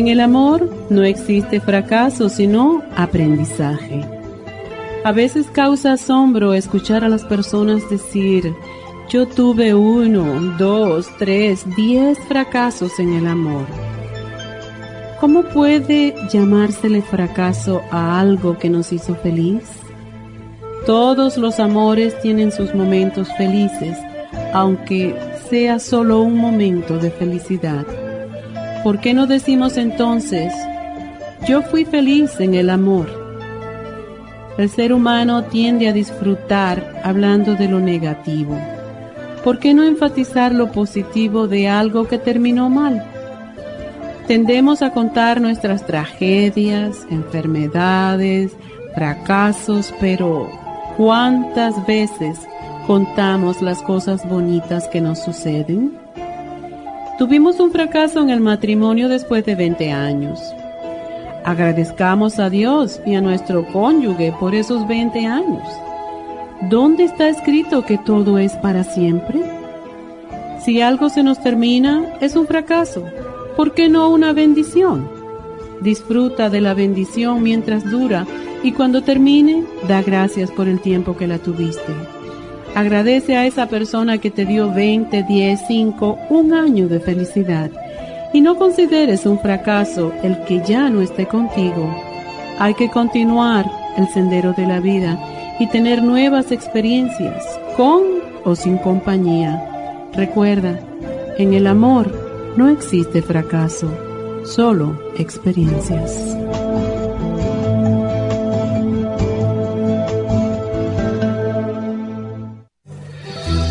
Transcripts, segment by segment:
En el amor no existe fracaso, sino aprendizaje. A veces causa asombro escuchar a las personas decir, yo tuve uno, dos, tres, diez fracasos en el amor. ¿Cómo puede llamársele fracaso a algo que nos hizo feliz? Todos los amores tienen sus momentos felices, aunque sea solo un momento de felicidad. ¿Por qué no decimos entonces, yo fui feliz en el amor? El ser humano tiende a disfrutar hablando de lo negativo. ¿Por qué no enfatizar lo positivo de algo que terminó mal? Tendemos a contar nuestras tragedias, enfermedades, fracasos, pero ¿cuántas veces contamos las cosas bonitas que nos suceden? Tuvimos un fracaso en el matrimonio después de 20 años. Agradezcamos a Dios y a nuestro cónyuge por esos 20 años. ¿Dónde está escrito que todo es para siempre? Si algo se nos termina, es un fracaso. ¿Por qué no una bendición? Disfruta de la bendición mientras dura y cuando termine, da gracias por el tiempo que la tuviste. Agradece a esa persona que te dio 20, 10, 5, un año de felicidad. Y no consideres un fracaso el que ya no esté contigo. Hay que continuar el sendero de la vida y tener nuevas experiencias, con o sin compañía. Recuerda, en el amor no existe fracaso, solo experiencias.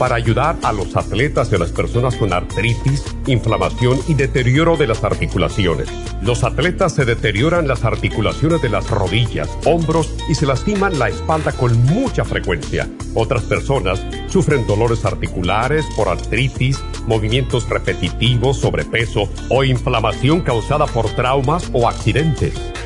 para ayudar a los atletas y a las personas con artritis, inflamación y deterioro de las articulaciones. Los atletas se deterioran las articulaciones de las rodillas, hombros y se lastiman la espalda con mucha frecuencia. Otras personas sufren dolores articulares por artritis, movimientos repetitivos, sobrepeso o inflamación causada por traumas o accidentes.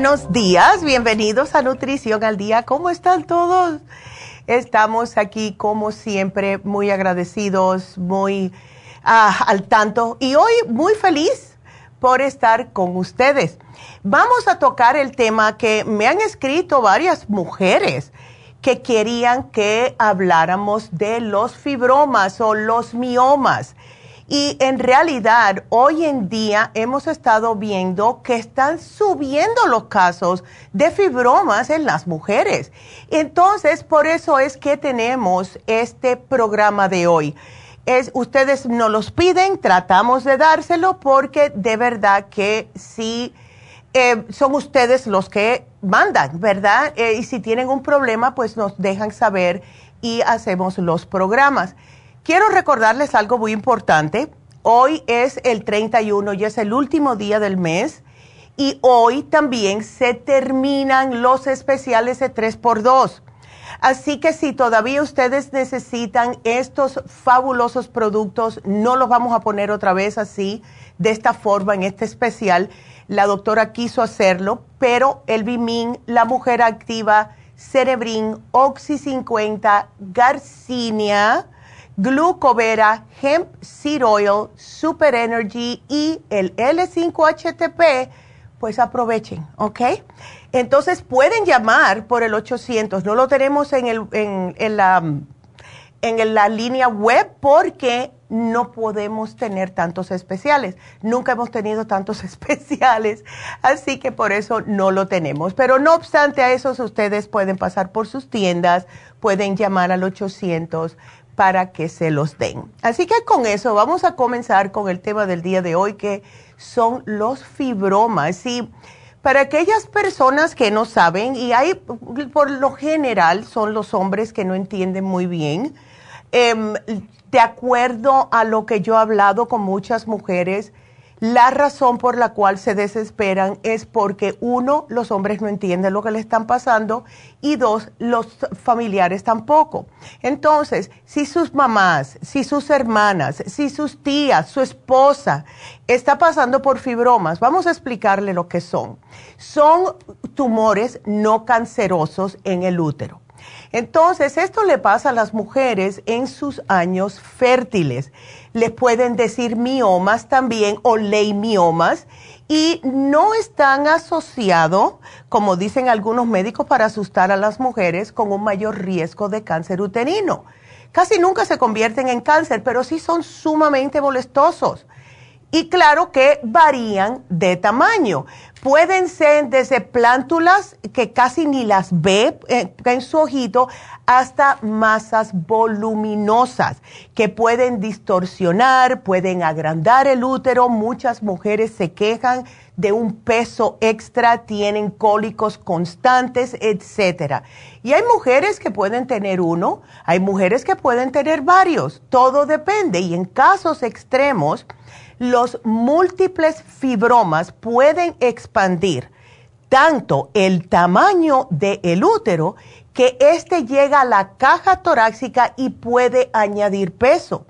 Buenos días, bienvenidos a Nutrición al Día. ¿Cómo están todos? Estamos aquí como siempre muy agradecidos, muy ah, al tanto y hoy muy feliz por estar con ustedes. Vamos a tocar el tema que me han escrito varias mujeres que querían que habláramos de los fibromas o los miomas. Y en realidad, hoy en día hemos estado viendo que están subiendo los casos de fibromas en las mujeres. Entonces, por eso es que tenemos este programa de hoy. Es, ustedes nos los piden, tratamos de dárselo porque de verdad que sí eh, son ustedes los que mandan, ¿verdad? Eh, y si tienen un problema, pues nos dejan saber y hacemos los programas. Quiero recordarles algo muy importante. Hoy es el 31 y es el último día del mes. Y hoy también se terminan los especiales de 3x2. Así que si todavía ustedes necesitan estos fabulosos productos, no los vamos a poner otra vez así, de esta forma, en este especial. La doctora quiso hacerlo, pero el Bimin, la mujer activa, Cerebrin, Oxy 50, Garcinia, Glucovera, Hemp Seed Oil, Super Energy y el L5HTP, pues aprovechen, ¿ok? Entonces pueden llamar por el 800, no lo tenemos en, el, en, la, en la línea web porque no podemos tener tantos especiales. Nunca hemos tenido tantos especiales, así que por eso no lo tenemos. Pero no obstante a eso, ustedes pueden pasar por sus tiendas, pueden llamar al 800 para que se los den. Así que con eso vamos a comenzar con el tema del día de hoy, que son los fibromas. Y para aquellas personas que no saben, y hay por lo general son los hombres que no entienden muy bien, eh, de acuerdo a lo que yo he hablado con muchas mujeres, la razón por la cual se desesperan es porque uno, los hombres no entienden lo que le están pasando y dos, los familiares tampoco. Entonces, si sus mamás, si sus hermanas, si sus tías, su esposa está pasando por fibromas, vamos a explicarle lo que son. Son tumores no cancerosos en el útero. Entonces, esto le pasa a las mujeres en sus años fértiles. Les pueden decir miomas también o leimiomas y no están asociados, como dicen algunos médicos, para asustar a las mujeres con un mayor riesgo de cáncer uterino. Casi nunca se convierten en cáncer, pero sí son sumamente molestosos. Y claro que varían de tamaño. Pueden ser desde plántulas que casi ni las ve eh, en su ojito hasta masas voluminosas que pueden distorsionar, pueden agrandar el útero. Muchas mujeres se quejan de un peso extra, tienen cólicos constantes, etcétera. Y hay mujeres que pueden tener uno, hay mujeres que pueden tener varios, todo depende. Y en casos extremos, los múltiples fibromas pueden expandir tanto el tamaño del útero que éste llega a la caja torácica y puede añadir peso.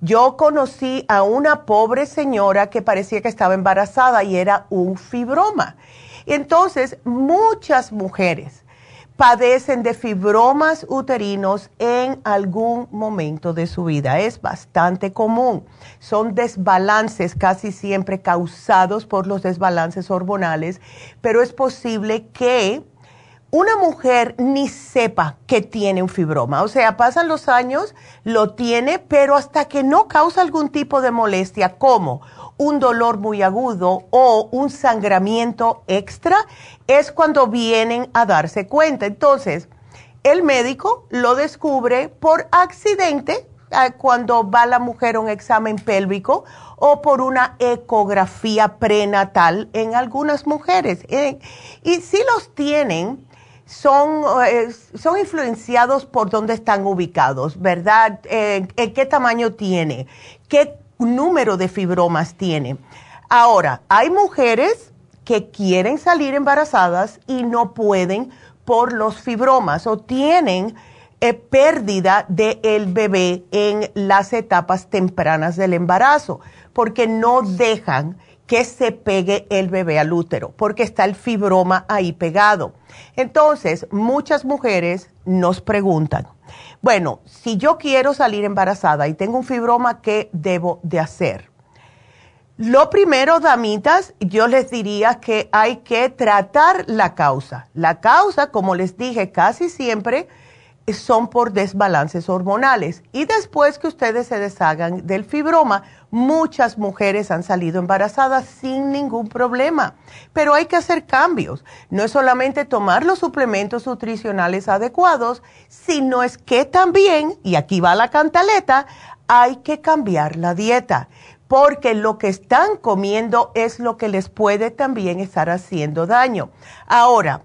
Yo conocí a una pobre señora que parecía que estaba embarazada y era un fibroma. Entonces, muchas mujeres padecen de fibromas uterinos en algún momento de su vida. Es bastante común. Son desbalances casi siempre causados por los desbalances hormonales, pero es posible que una mujer ni sepa que tiene un fibroma. O sea, pasan los años, lo tiene, pero hasta que no causa algún tipo de molestia, como un dolor muy agudo o un sangramiento extra, es cuando vienen a darse cuenta. Entonces, el médico lo descubre por accidente ah, cuando va la mujer a un examen pélvico o por una ecografía prenatal en algunas mujeres. Eh, y si los tienen, son, eh, son influenciados por dónde están ubicados, ¿verdad? Eh, ¿En qué tamaño tiene? ¿Qué número de fibromas tiene. Ahora, hay mujeres que quieren salir embarazadas y no pueden por los fibromas o tienen eh, pérdida del bebé en las etapas tempranas del embarazo, porque no dejan que se pegue el bebé al útero, porque está el fibroma ahí pegado. Entonces, muchas mujeres nos preguntan, bueno, si yo quiero salir embarazada y tengo un fibroma, ¿qué debo de hacer? Lo primero, damitas, yo les diría que hay que tratar la causa. La causa, como les dije casi siempre, son por desbalances hormonales. Y después que ustedes se deshagan del fibroma, muchas mujeres han salido embarazadas sin ningún problema. Pero hay que hacer cambios. No es solamente tomar los suplementos nutricionales adecuados, sino es que también, y aquí va la cantaleta, hay que cambiar la dieta. Porque lo que están comiendo es lo que les puede también estar haciendo daño. Ahora,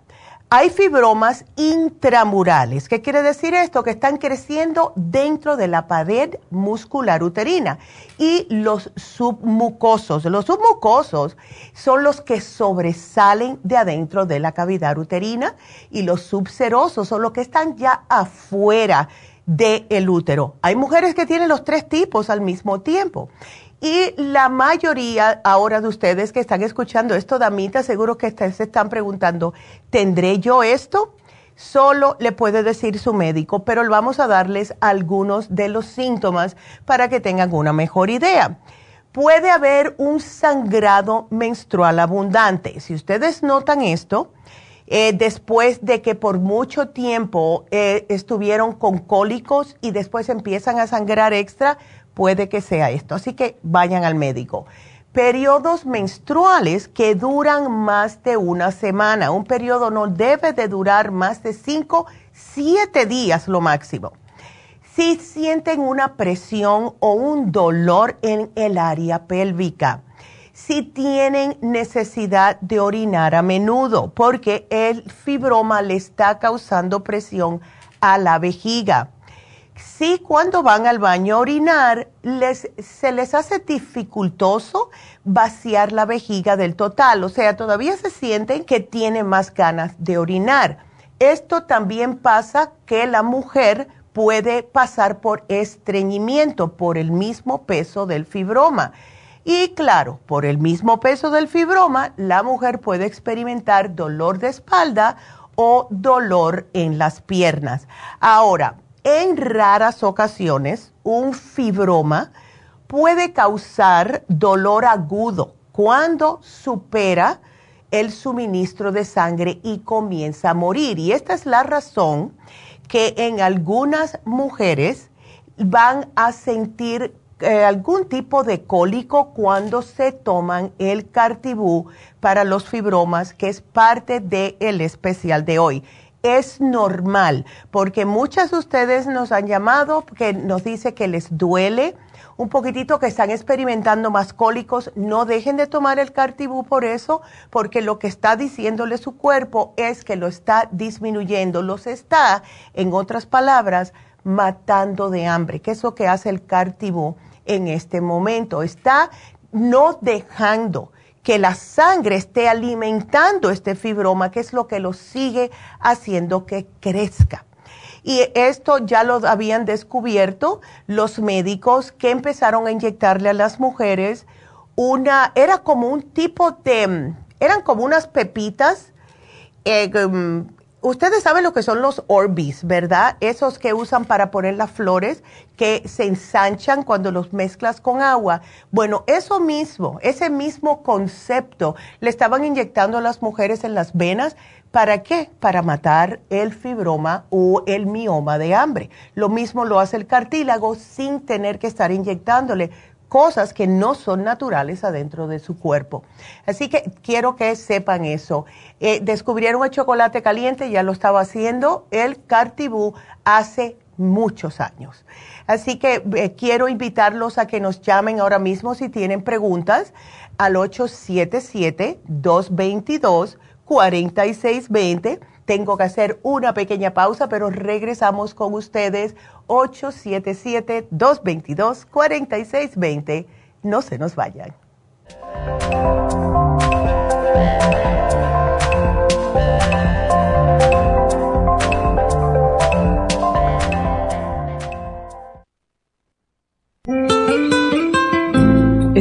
hay fibromas intramurales. ¿Qué quiere decir esto? Que están creciendo dentro de la pared muscular uterina. Y los submucosos, los submucosos son los que sobresalen de adentro de la cavidad uterina y los subserosos son los que están ya afuera del útero. Hay mujeres que tienen los tres tipos al mismo tiempo. Y la mayoría ahora de ustedes que están escuchando esto, damita, seguro que se están preguntando, ¿tendré yo esto? Solo le puede decir su médico, pero vamos a darles algunos de los síntomas para que tengan una mejor idea. Puede haber un sangrado menstrual abundante. Si ustedes notan esto, eh, después de que por mucho tiempo eh, estuvieron con cólicos y después empiezan a sangrar extra, puede que sea esto. Así que vayan al médico. Periodos menstruales que duran más de una semana. Un periodo no debe de durar más de 5, 7 días lo máximo. Si sienten una presión o un dolor en el área pélvica. Si tienen necesidad de orinar a menudo porque el fibroma le está causando presión a la vejiga si cuando van al baño a orinar les, se les hace dificultoso vaciar la vejiga del total, o sea, todavía se sienten que tienen más ganas de orinar. Esto también pasa que la mujer puede pasar por estreñimiento por el mismo peso del fibroma. Y claro, por el mismo peso del fibroma, la mujer puede experimentar dolor de espalda o dolor en las piernas. Ahora, en raras ocasiones, un fibroma puede causar dolor agudo cuando supera el suministro de sangre y comienza a morir. Y esta es la razón que en algunas mujeres van a sentir eh, algún tipo de cólico cuando se toman el cartibú para los fibromas, que es parte del especial de hoy es normal, porque muchas de ustedes nos han llamado que nos dice que les duele un poquitito, que están experimentando más cólicos, no dejen de tomar el cartibú por eso, porque lo que está diciéndole su cuerpo es que lo está disminuyendo, los está, en otras palabras, matando de hambre, que es lo que hace el cartibú en este momento, está no dejando que la sangre esté alimentando este fibroma, que es lo que lo sigue haciendo que crezca. Y esto ya lo habían descubierto los médicos que empezaron a inyectarle a las mujeres una, era como un tipo de, eran como unas pepitas eh, ustedes saben lo que son los Orbis, ¿verdad? Esos que usan para poner las flores, que se ensanchan cuando los mezclas con agua. Bueno, eso mismo, ese mismo concepto, le estaban inyectando a las mujeres en las venas. ¿Para qué? Para matar el fibroma o el mioma de hambre. Lo mismo lo hace el cartílago sin tener que estar inyectándole cosas que no son naturales adentro de su cuerpo. Así que quiero que sepan eso. Eh, descubrieron el chocolate caliente, ya lo estaba haciendo el Cartibú hace muchos años. Así que eh, quiero invitarlos a que nos llamen ahora mismo si tienen preguntas al 877-222-4620 tengo que hacer una pequeña pausa, pero regresamos con ustedes 877-222-4620. No se nos vayan.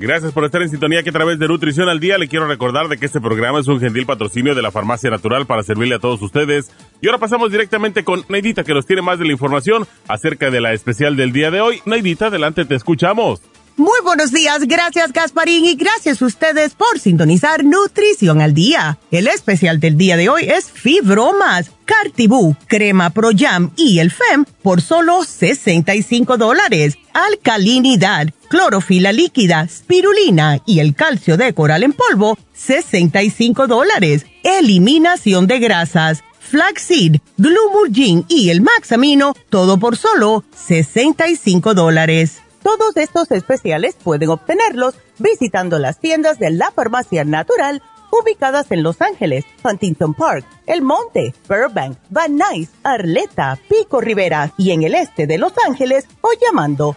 Gracias por estar en sintonía que a través de Nutrición al Día le quiero recordar de que este programa es un gentil patrocinio de la Farmacia Natural para servirle a todos ustedes. Y ahora pasamos directamente con Neidita que nos tiene más de la información acerca de la especial del día de hoy. Neidita, adelante, te escuchamos. Muy buenos días, gracias Gasparín y gracias a ustedes por sintonizar Nutrición al Día. El especial del día de hoy es Fibromas, Cartibú, Crema Pro Jam y el FEM por solo 65 dólares. Alcalinidad, clorofila líquida, spirulina y el calcio de coral en polvo, 65 dólares. Eliminación de grasas, flaxseed, glumulgin y el maxamino, todo por solo 65 dólares. Todos estos especiales pueden obtenerlos visitando las tiendas de la farmacia natural ubicadas en Los Ángeles, Huntington Park, El Monte, Burbank, Van Nuys, Arleta, Pico Rivera y en el este de Los Ángeles o llamando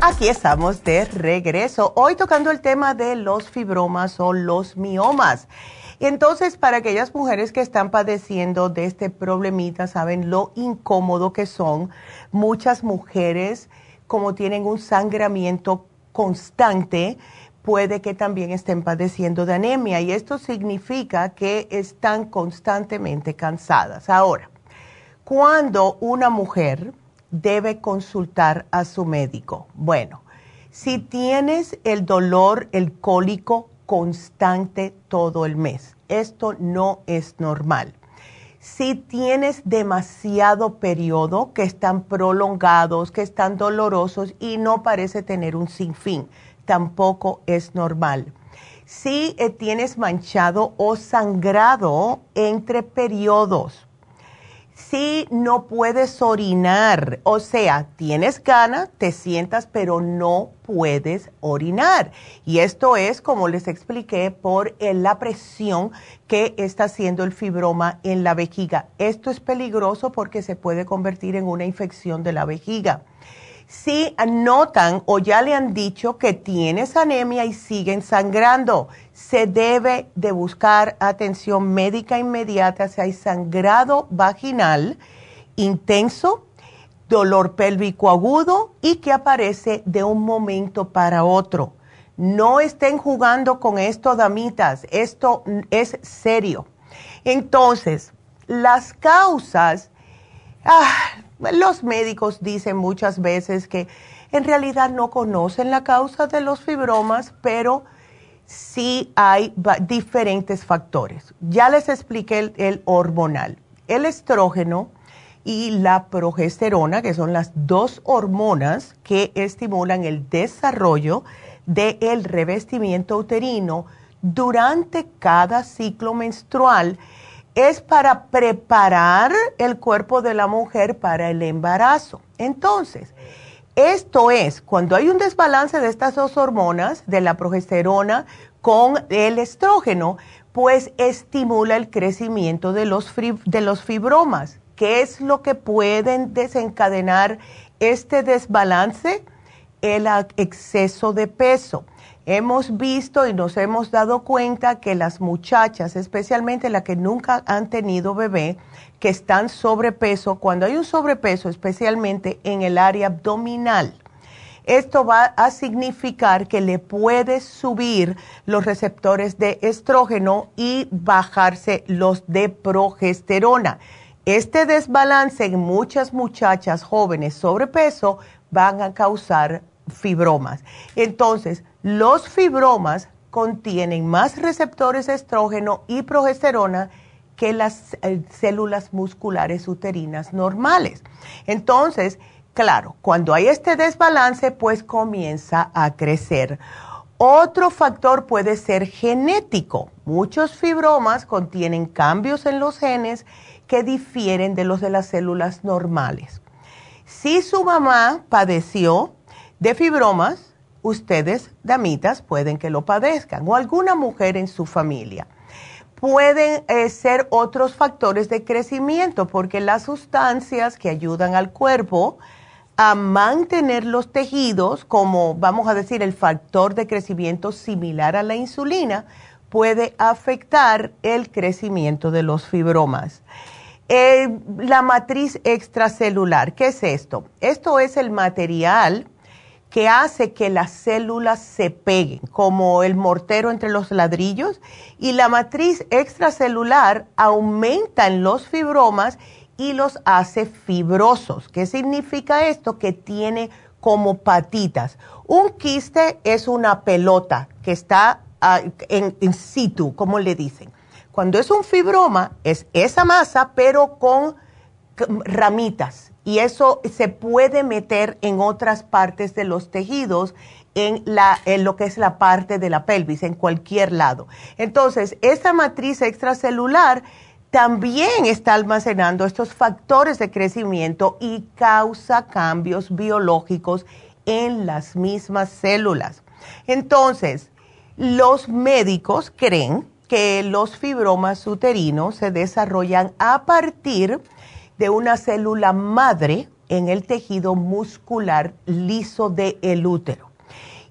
Aquí estamos de regreso. Hoy tocando el tema de los fibromas o los miomas. Entonces, para aquellas mujeres que están padeciendo de este problemita, saben lo incómodo que son. Muchas mujeres, como tienen un sangramiento constante, puede que también estén padeciendo de anemia y esto significa que están constantemente cansadas. Ahora, cuando una mujer debe consultar a su médico. Bueno, si tienes el dolor, el cólico constante todo el mes, esto no es normal. Si tienes demasiado periodo que están prolongados, que están dolorosos y no parece tener un sinfín, tampoco es normal. Si eh, tienes manchado o sangrado entre periodos, si no puedes orinar, o sea, tienes ganas, te sientas, pero no puedes orinar. Y esto es, como les expliqué, por la presión que está haciendo el fibroma en la vejiga. Esto es peligroso porque se puede convertir en una infección de la vejiga si notan o ya le han dicho que tienes anemia y siguen sangrando, se debe de buscar atención médica inmediata si hay sangrado vaginal intenso, dolor pélvico agudo y que aparece de un momento para otro. No estén jugando con esto, damitas, esto es serio. Entonces, las causas, ah, los médicos dicen muchas veces que en realidad no conocen la causa de los fibromas, pero sí hay diferentes factores. Ya les expliqué el, hormonal. El estrógeno y la progesterona, que son las dos hormonas que estimulan el desarrollo del revestimiento uterino durante cada ciclo menstrual es para preparar el cuerpo de la mujer para el embarazo. Entonces, esto es, cuando hay un desbalance de estas dos hormonas, de la progesterona con el estrógeno, pues estimula el crecimiento de los, de los fibromas. ¿Qué es lo que pueden desencadenar este desbalance? El exceso de peso hemos visto y nos hemos dado cuenta que las muchachas, especialmente las que nunca han tenido bebé, que están sobrepeso, cuando hay un sobrepeso, especialmente en el área abdominal, esto va a significar que le puede subir los receptores de estrógeno y bajarse los de progesterona. Este desbalance en muchas muchachas jóvenes sobrepeso van a causar fibromas. Entonces, los fibromas contienen más receptores de estrógeno y progesterona que las eh, células musculares uterinas normales. Entonces, claro, cuando hay este desbalance, pues comienza a crecer. Otro factor puede ser genético. Muchos fibromas contienen cambios en los genes que difieren de los de las células normales. Si su mamá padeció de fibromas, ustedes, damitas, pueden que lo padezcan o alguna mujer en su familia. Pueden eh, ser otros factores de crecimiento porque las sustancias que ayudan al cuerpo a mantener los tejidos, como vamos a decir el factor de crecimiento similar a la insulina, puede afectar el crecimiento de los fibromas. Eh, la matriz extracelular, ¿qué es esto? Esto es el material que hace que las células se peguen, como el mortero entre los ladrillos, y la matriz extracelular aumenta en los fibromas y los hace fibrosos. ¿Qué significa esto? Que tiene como patitas. Un quiste es una pelota que está ah, en, en situ, como le dicen. Cuando es un fibroma, es esa masa, pero con ramitas y eso se puede meter en otras partes de los tejidos, en, la, en lo que es la parte de la pelvis, en cualquier lado. Entonces, esta matriz extracelular también está almacenando estos factores de crecimiento y causa cambios biológicos en las mismas células. Entonces, los médicos creen que los fibromas uterinos se desarrollan a partir de una célula madre en el tejido muscular liso del útero.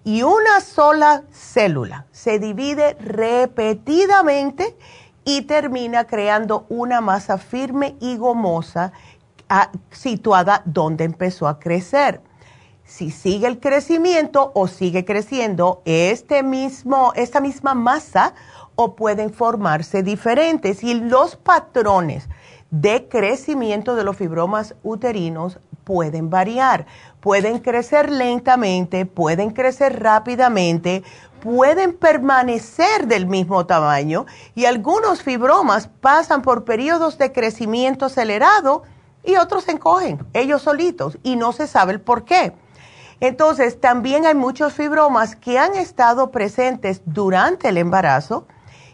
Y una sola célula se divide repetidamente y termina creando una masa firme y gomosa ah, situada donde empezó a crecer. Si sigue el crecimiento o sigue creciendo este mismo, esta misma masa o pueden formarse diferentes y los patrones de crecimiento de los fibromas uterinos pueden variar. Pueden crecer lentamente, pueden crecer rápidamente, pueden permanecer del mismo tamaño y algunos fibromas pasan por periodos de crecimiento acelerado y otros se encogen ellos solitos y no se sabe el por qué. Entonces, también hay muchos fibromas que han estado presentes durante el embarazo,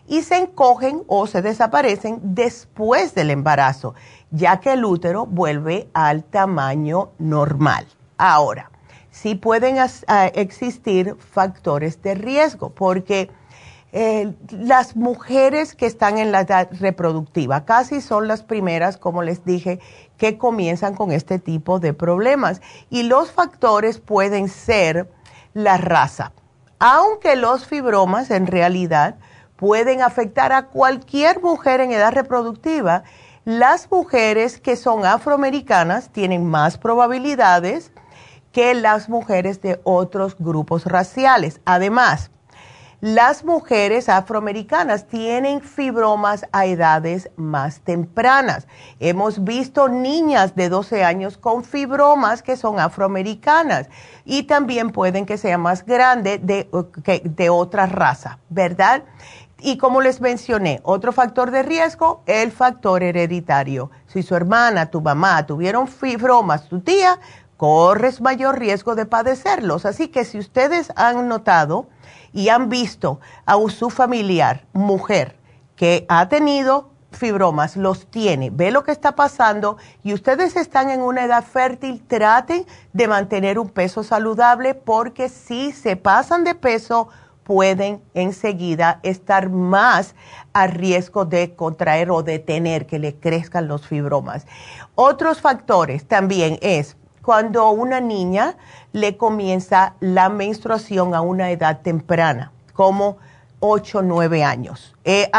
y se encogen o se desaparecen después del embarazo, ya que el útero vuelve al tamaño normal. Ahora, sí pueden existir factores de riesgo, porque eh, las mujeres que están en la edad reproductiva casi son las primeras, como les dije, que comienzan con este tipo de problemas. Y los factores pueden ser la raza, aunque los fibromas en realidad pueden afectar a cualquier mujer en edad reproductiva. Las mujeres que son afroamericanas tienen más probabilidades que las mujeres de otros grupos raciales. Además, las mujeres afroamericanas tienen fibromas a edades más tempranas. Hemos visto niñas de 12 años con fibromas que son afroamericanas y también pueden que sea más grande de, de otra raza, ¿verdad? Y como les mencioné, otro factor de riesgo, el factor hereditario. Si su hermana, tu mamá tuvieron fibromas, tu tía, corres mayor riesgo de padecerlos. Así que si ustedes han notado y han visto a su familiar, mujer, que ha tenido fibromas, los tiene, ve lo que está pasando y ustedes están en una edad fértil, traten de mantener un peso saludable porque si se pasan de peso, pueden enseguida estar más a riesgo de contraer o de tener que le crezcan los fibromas. Otros factores también es cuando una niña le comienza la menstruación a una edad temprana, como 8 o 9 años, eh,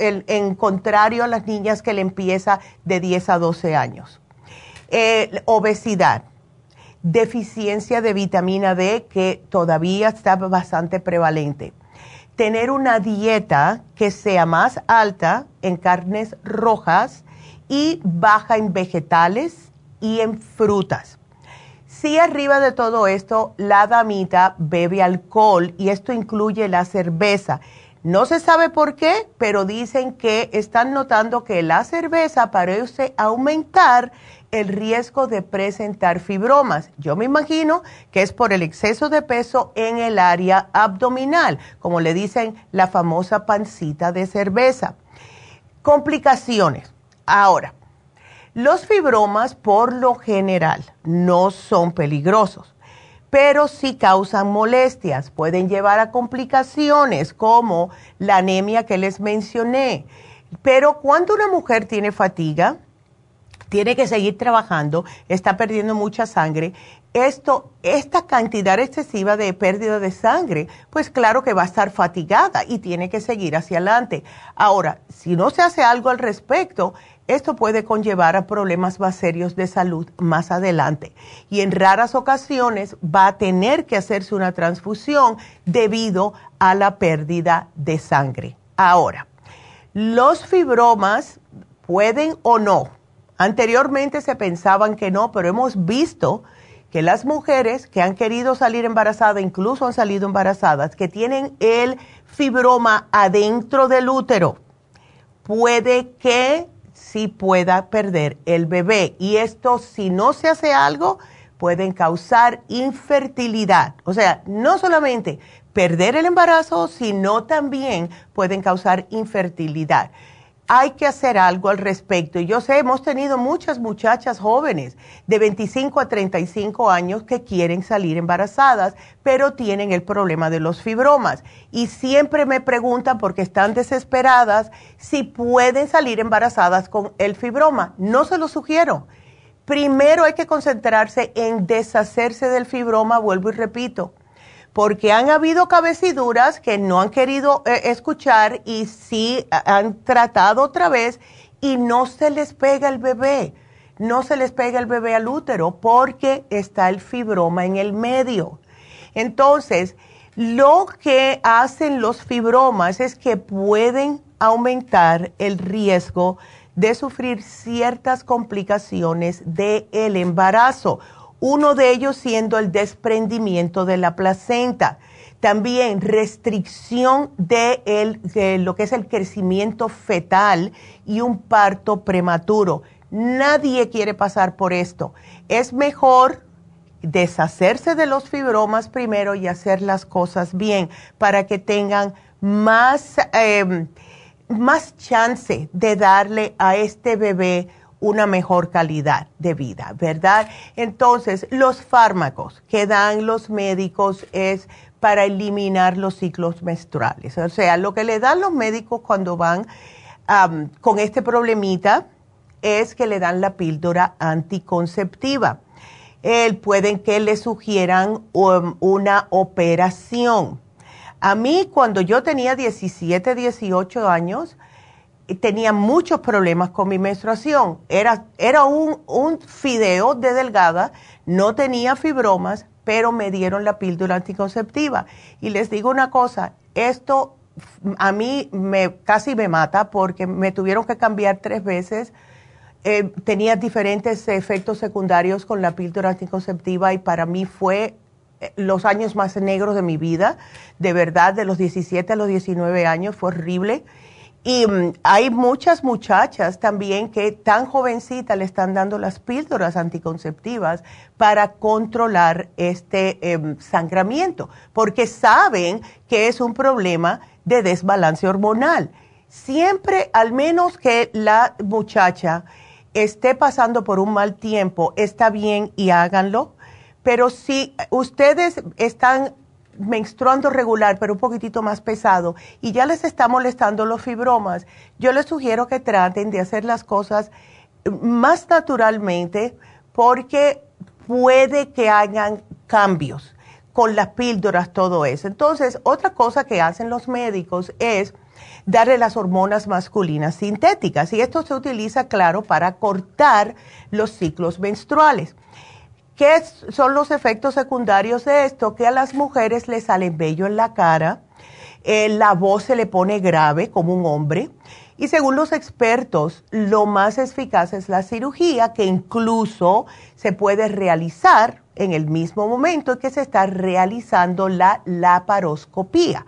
en contrario a las niñas que le empieza de 10 a 12 años. Eh, obesidad, deficiencia de vitamina D que todavía está bastante prevalente. Tener una dieta que sea más alta en carnes rojas y baja en vegetales y en frutas. Si arriba de todo esto la damita bebe alcohol y esto incluye la cerveza. No se sabe por qué, pero dicen que están notando que la cerveza parece aumentar el riesgo de presentar fibromas. Yo me imagino que es por el exceso de peso en el área abdominal, como le dicen la famosa pancita de cerveza. Complicaciones. Ahora, los fibromas por lo general no son peligrosos, pero sí causan molestias, pueden llevar a complicaciones como la anemia que les mencioné. Pero cuando una mujer tiene fatiga, tiene que seguir trabajando, está perdiendo mucha sangre, esto, esta cantidad excesiva de pérdida de sangre, pues claro que va a estar fatigada y tiene que seguir hacia adelante. Ahora, si no se hace algo al respecto, esto puede conllevar a problemas más serios de salud más adelante y en raras ocasiones va a tener que hacerse una transfusión debido a la pérdida de sangre. Ahora, los fibromas pueden o no. Anteriormente se pensaban que no, pero hemos visto que las mujeres que han querido salir embarazadas, incluso han salido embarazadas, que tienen el fibroma adentro del útero, puede que sí pueda perder el bebé. Y esto, si no se hace algo, pueden causar infertilidad. O sea, no solamente perder el embarazo, sino también pueden causar infertilidad hay que hacer algo al respecto. Y yo sé, hemos tenido muchas muchachas jóvenes de 25 a 35 años que quieren salir embarazadas, pero tienen el problema de los fibromas. Y siempre me preguntan, porque están desesperadas, si pueden salir embarazadas con el fibroma. No se lo sugiero. Primero hay que concentrarse en deshacerse del fibroma, vuelvo y repito porque han habido cabeciduras que no han querido eh, escuchar y sí han tratado otra vez y no se les pega el bebé, no se les pega el bebé al útero porque está el fibroma en el medio. Entonces, lo que hacen los fibromas es que pueden aumentar el riesgo de sufrir ciertas complicaciones del el embarazo uno de ellos siendo el desprendimiento de la placenta. También restricción de, lo que es el crecimiento fetal y un parto prematuro. Nadie quiere pasar por esto. Es mejor deshacerse de los fibromas primero y hacer las cosas bien para que tengan más, em, más chance de darle a este bebé una mejor calidad de vida, ¿verdad? Entonces, los fármacos que dan los médicos es para eliminar los ciclos menstruales. O sea, lo que le dan los médicos cuando van con este problemita es que le dan la píldora anticonceptiva. pueden que le sugieran um, una operación. A mí, cuando yo tenía 17, 18 años, tenía muchos problemas con mi menstruación. Era, era un, un fideo de delgada, no tenía fibromas, pero me dieron la píldora anticonceptiva. Y les digo una cosa, esto a mí me, casi me mata porque me tuvieron que cambiar tres veces. Eh, tenía diferentes efectos secundarios con la píldora anticonceptiva y para mí fue eh, los años más negros de mi vida. De verdad, de los 17 a los 19 años fue horrible y mm, hay muchas muchachas también que tan jovencitas le están dando las píldoras anticonceptivas para controlar este em, sangramiento, porque saben que es un problema de desbalance hormonal. Siempre, al menos que la muchacha esté pasando por un mal tiempo, está bien y háganlo. Pero si ustedes están menstruando regular, pero un poquitito más pesado, y ya les está molestando los fibromas, yo les sugiero que traten de hacer las cosas más naturalmente, porque puede que hagan cambios con las píldoras, todo eso. Entonces, otra cosa que hacen los médicos es darle las hormonas masculinas sintéticas y esto se utiliza, claro, para cortar los ciclos menstruales. ¿Qué son los efectos secundarios de esto? Que a las mujeres les sale vello en la cara, eh, la voz se le pone grave como un hombre y según los expertos, lo más eficaz es la cirugía que incluso se puede realizar en el mismo momento que se está realizando la laparoscopía,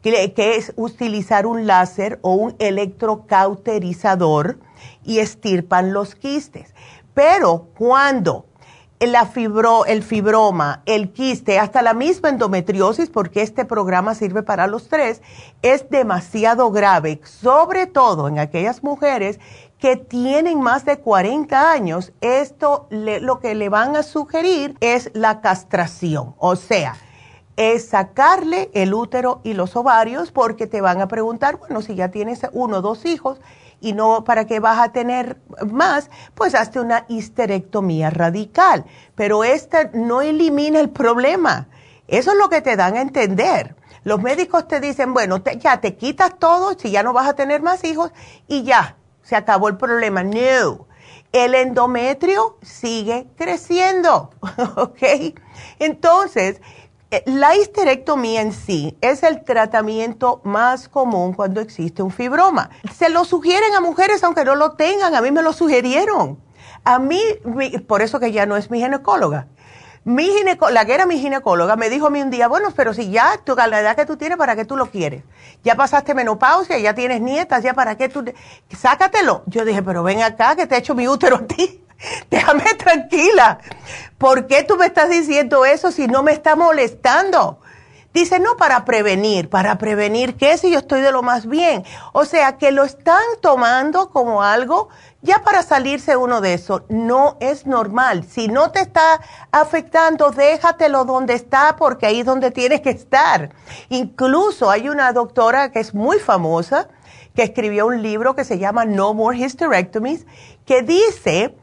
que, es utilizar un láser o un electrocauterizador y estirpan los quistes. Pero cuando la fibro, el fibroma, el quiste, hasta la misma endometriosis, porque este programa sirve para los tres, es demasiado grave, sobre todo en aquellas mujeres que tienen más de 40 años, esto lo que le van a sugerir es la castración, o sea, es sacarle el útero y los ovarios porque te van a preguntar, bueno, si ya tienes uno o dos hijos, y no para que vas a tener más, pues hazte una histerectomía radical. Pero esta no elimina el problema. Eso es lo que te dan a entender. Los médicos te dicen, bueno, ya te quitas todo, si ya no vas a tener más hijos y ya, se acabó el problema. No. El endometrio sigue creciendo, ¿ok? Entonces, la histerectomía en sí es el tratamiento más común cuando existe un fibroma. Se lo sugieren a mujeres aunque no lo tengan, a mí me lo sugirieron. A mí, por eso que ya no es mi ginecóloga. Mi la que era mi ginecóloga me dijo a mí un día, bueno, pero si ya tu, la edad que tú tienes, ¿para qué tú lo quieres? Ya pasaste menopausia, ya tienes nietas, ya para qué tú... Sácatelo. Yo dije, pero ven acá que te he hecho mi útero a ti. Déjame tranquila. ¿Por qué tú me estás diciendo eso si no me está molestando? Dice, no, para prevenir. ¿Para prevenir qué si yo estoy de lo más bien? O sea, que lo están tomando como algo ya para salirse uno de eso. No es normal. Si no te está afectando, déjatelo donde está porque ahí es donde tienes que estar. Incluso hay una doctora que es muy famosa que escribió un libro que se llama No More Hysterectomies que dice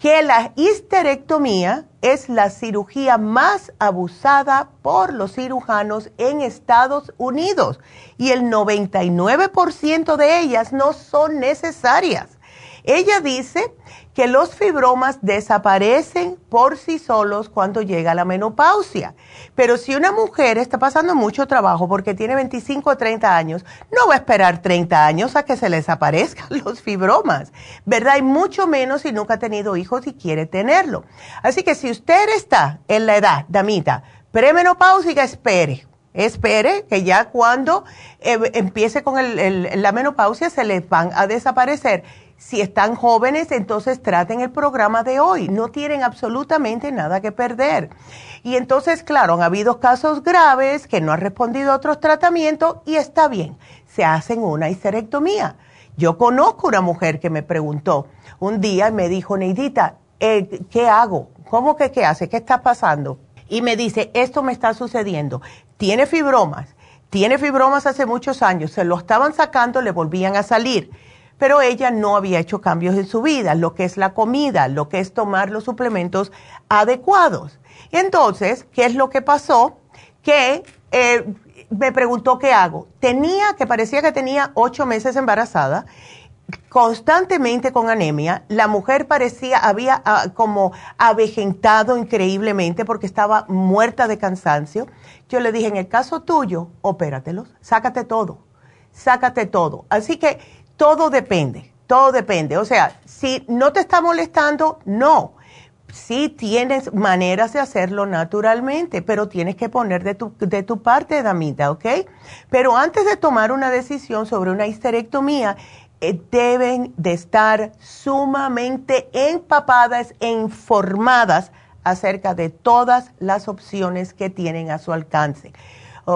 que la histerectomía es la cirugía más abusada por los cirujanos en Estados Unidos y el 99% de ellas no son necesarias. Ella dice que los fibromas desaparecen por sí solos cuando llega la menopausia. Pero si una mujer está pasando mucho trabajo porque tiene 25 o 30 años, no va a esperar 30 años a que se les aparezcan los fibromas, ¿verdad? Y mucho menos si nunca ha tenido hijos y quiere tenerlo. Así que si usted está en la edad, damita, premenopáusica, espere. Espere que ya cuando eh, empiece con la menopausia se les van a desaparecer si están jóvenes, entonces traten el programa de hoy. No tienen absolutamente nada que perder. Y entonces, claro, han habido casos graves que no han respondido a otros tratamientos y está bien, se hacen una histerectomía. Yo conozco una mujer que me preguntó un día y me dijo, Neidita, eh, ¿qué hago? ¿Cómo que qué hace? ¿Qué está pasando? Y me dice, esto me está sucediendo. Tiene fibromas, tiene fibromas hace muchos años, se lo estaban sacando, le volvían a salir pero ella no había hecho cambios en su vida, lo que es la comida, lo que es tomar los suplementos adecuados. Y entonces, ¿qué es lo que pasó? Que eh, me preguntó qué hago. Tenía, que parecía que tenía ocho meses embarazada, constantemente con anemia. La mujer parecía, había ah, como avejentado increíblemente porque estaba muerta de cansancio. Yo le dije, en el caso tuyo, opératelos, sácate todo, sácate todo. Así que todo depende, todo depende. O sea, si no te está molestando, no. Sí tienes maneras de hacerlo naturalmente, pero tienes que poner de tu, de tu parte, damita, ¿ok? Pero antes de tomar una decisión sobre una histerectomía, eh, deben de estar sumamente empapadas e informadas acerca de todas las opciones que tienen a su alcance.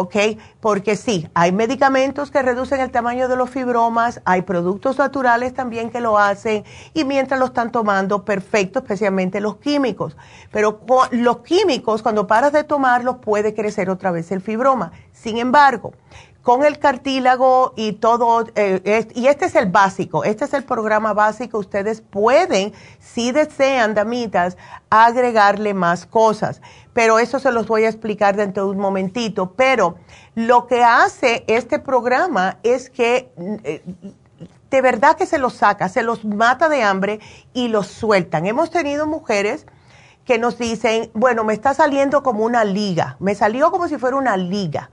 ¿Ok? Porque sí, hay medicamentos que reducen el tamaño de los fibromas, hay productos naturales también que lo hacen y mientras lo están tomando, perfecto, especialmente los químicos. Pero los químicos, cuando paras de tomarlos, puede crecer otra vez el fibroma. Sin embargo, con el cartílago y todo, eh, y este es el básico, este es el programa básico, ustedes pueden, si desean, damitas, agregarle más cosas, pero eso se los voy a explicar dentro de un momentito, pero lo que hace este programa es que eh, de verdad que se los saca, se los mata de hambre y los sueltan. Hemos tenido mujeres que nos dicen, bueno, me está saliendo como una liga, me salió como si fuera una liga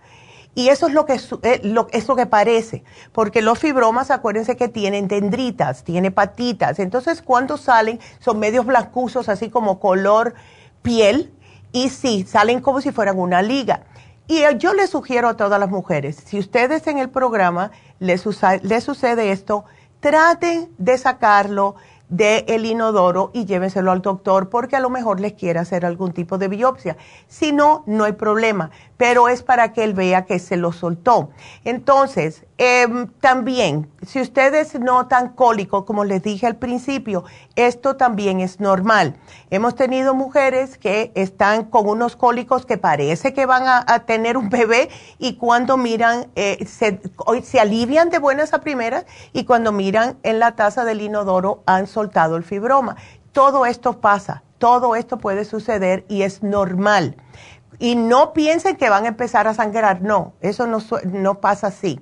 y eso es lo que, eh, es lo que parece, porque los fibromas, acuérdense que tienen dendritas, tiene patitas, entonces cuando salen son medios blancuzos, así como color piel, y sí, salen como si fueran una liga. Y eh, yo les sugiero a todas las mujeres, si ustedes en el programa les, les sucede esto, traten de sacarlo del el inodoro y llévenselo al doctor porque a lo mejor les quiere hacer algún tipo de biopsia. Si no, no hay problema, pero es para que él vea que se lo soltó. Entonces, Em, también, si ustedes notan cólico, como les dije al principio, esto también es normal. Hemos tenido mujeres que están con unos cólicos que parece que van a, tener un bebé y cuando miran, eh, se, se alivian de buenas a primeras y cuando miran en la taza del inodoro han soltado el fibroma. Todo esto pasa, todo esto puede suceder y es normal. Y no piensen que van a empezar a sangrar, no, eso no, no pasa así.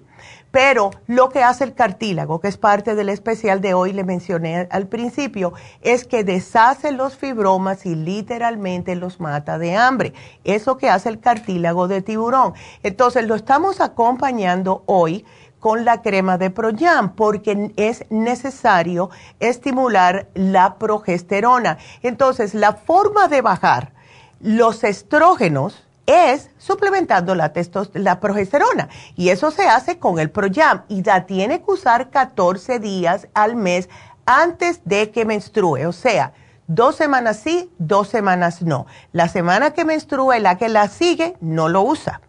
Pero lo que hace el cartílago, que es parte del especial de hoy, le mencioné al principio, es que deshace los fibromas y literalmente los mata de hambre. Eso que hace el cartílago de tiburón. Entonces lo estamos acompañando hoy con la crema de Proyam porque es necesario estimular la progesterona. Entonces la forma de bajar los estrógenos, es suplementando la, la progesterona. Y eso se hace con el Proyam. Y la tiene que usar 14 días al mes antes de que menstrue. O sea, dos semanas sí, dos semanas no. La semana que menstrue, la que la sigue, no lo usa.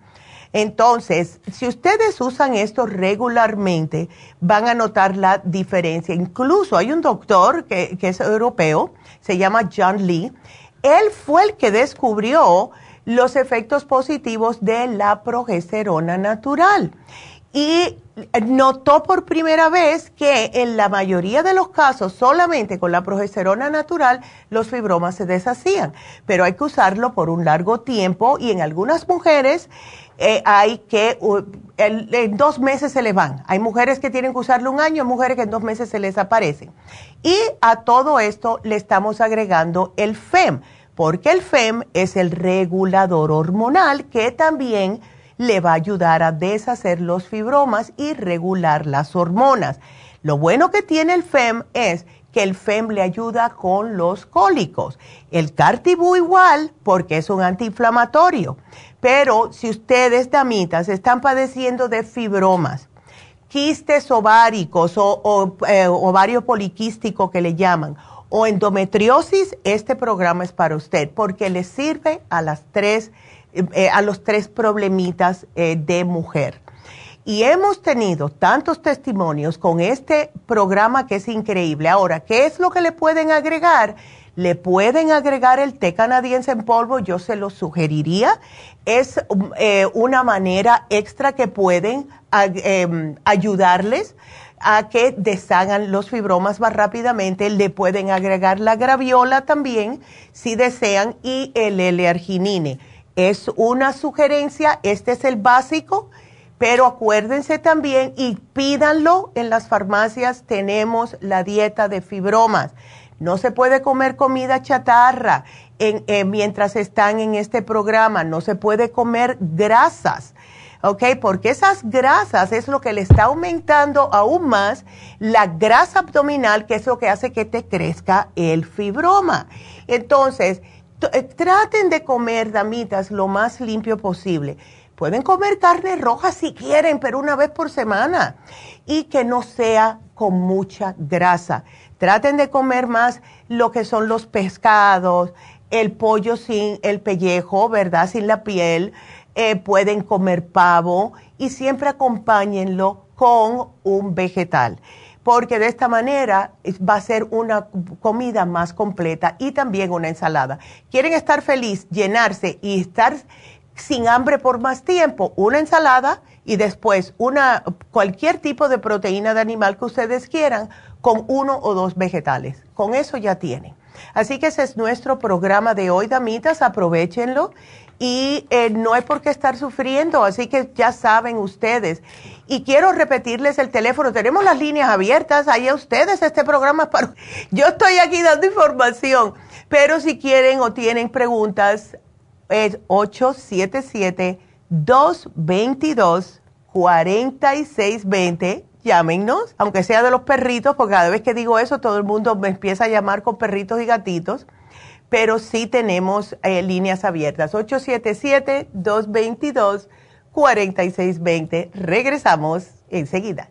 Entonces, si ustedes usan esto regularmente, van a notar la diferencia. Incluso hay un doctor que es europeo, se llama John Lee. Él fue el que descubrió los efectos positivos de la progesterona natural. Y notó por primera vez que en la mayoría de los casos, solamente con la progesterona natural, los fibromas se deshacían. Pero hay que usarlo por un largo tiempo y en algunas mujeres eh, hay que, en dos meses se les van. Hay mujeres que tienen que usarlo un año, hay mujeres que en dos meses se les aparecen. Y a todo esto le estamos agregando el FEM porque el FEM es el regulador hormonal que también le va a ayudar a deshacer los fibromas y regular las hormonas. Lo bueno que tiene el FEM es que el FEM le ayuda con los cólicos. El Cartibú igual porque es un antiinflamatorio. Pero si ustedes, damitas, están padeciendo de fibromas, quistes ováricos o, eh, ovario poliquístico que le llaman, o endometriosis, este programa es para usted porque le sirve a las tres, eh, a los tres problemitas eh, de mujer. Y hemos tenido tantos testimonios con este programa que es increíble. Ahora, ¿qué es lo que le pueden agregar? Le pueden agregar el té canadiense en polvo, yo se lo sugeriría. Es eh, una manera extra que pueden em, ayudarles a que deshagan los fibromas más rápidamente. Le pueden agregar la graviola también, si desean, y el L-arginine. Es una sugerencia, este es el básico, pero acuérdense también y pídanlo en las farmacias. Tenemos la dieta de fibromas. No se puede comer comida chatarra eh, mientras están en este programa. No se puede comer grasas ¿ok? Porque esas grasas es lo que le está aumentando aún más la grasa abdominal, que es lo que hace que te crezca el fibroma. Entonces, eh, traten de comer, damitas, lo más limpio posible. Pueden comer carne roja si quieren, pero una vez por semana. Y que no sea con mucha grasa. Traten de comer más lo que son los pescados, el pollo sin el pellejo, ¿verdad? Sin la piel eh, pueden comer pavo y siempre acompáñenlo con un vegetal, porque de esta manera va a ser una comida más completa y también una ensalada. ¿Quieren estar feliz, llenarse y estar sin hambre por más tiempo? Una ensalada y después una, cualquier tipo de proteína de animal que ustedes quieran con uno o dos vegetales. Con eso ya tienen. Así que ese es nuestro programa de hoy, damitas, aprovechenlo y eh, no hay por qué estar sufriendo, así que ya saben ustedes. Y quiero repetirles el teléfono, tenemos las líneas abiertas, ahí a ustedes este programa para... Yo estoy aquí dando información, pero si quieren o tienen preguntas, es 877-222-4620 llámenos, aunque sea de los perritos, porque cada vez que digo eso todo el mundo me empieza a llamar con perritos y gatitos, pero sí tenemos eh, líneas abiertas. 877-222-4620. Regresamos enseguida.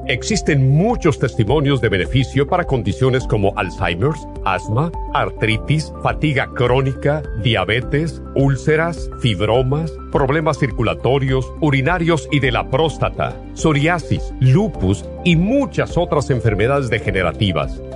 existen muchos testimonios de beneficio para condiciones como Alzheimer's, asma, artritis, fatiga crónica, diabetes, úlceras, fibromas, problemas circulatorios, urinarios y de la próstata, psoriasis, lupus y muchas otras enfermedades degenerativas.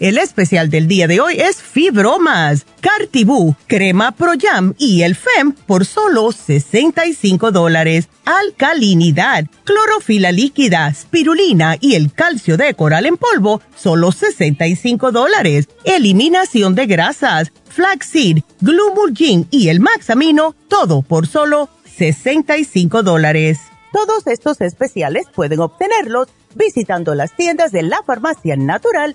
El especial del día de hoy es Fibromas, Cartibú, Crema Pro Jam y el FEM por solo 65 dólares. Alcalinidad, clorofila líquida, spirulina y el calcio de coral en polvo, solo 65 dólares. Eliminación de grasas, flaxseed, glumulgin y el maxamino, todo por solo 65 dólares. Todos estos especiales pueden obtenerlos visitando las tiendas de la farmacia natural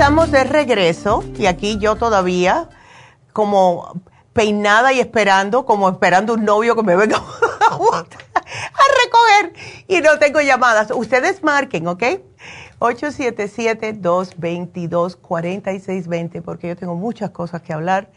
Estamos de regreso y aquí yo todavía como peinada y esperando, como esperando un novio que me venga a recoger y no tengo llamadas. Ustedes marquen, ¿ok? 877-222-4620 porque yo tengo muchas cosas que hablar.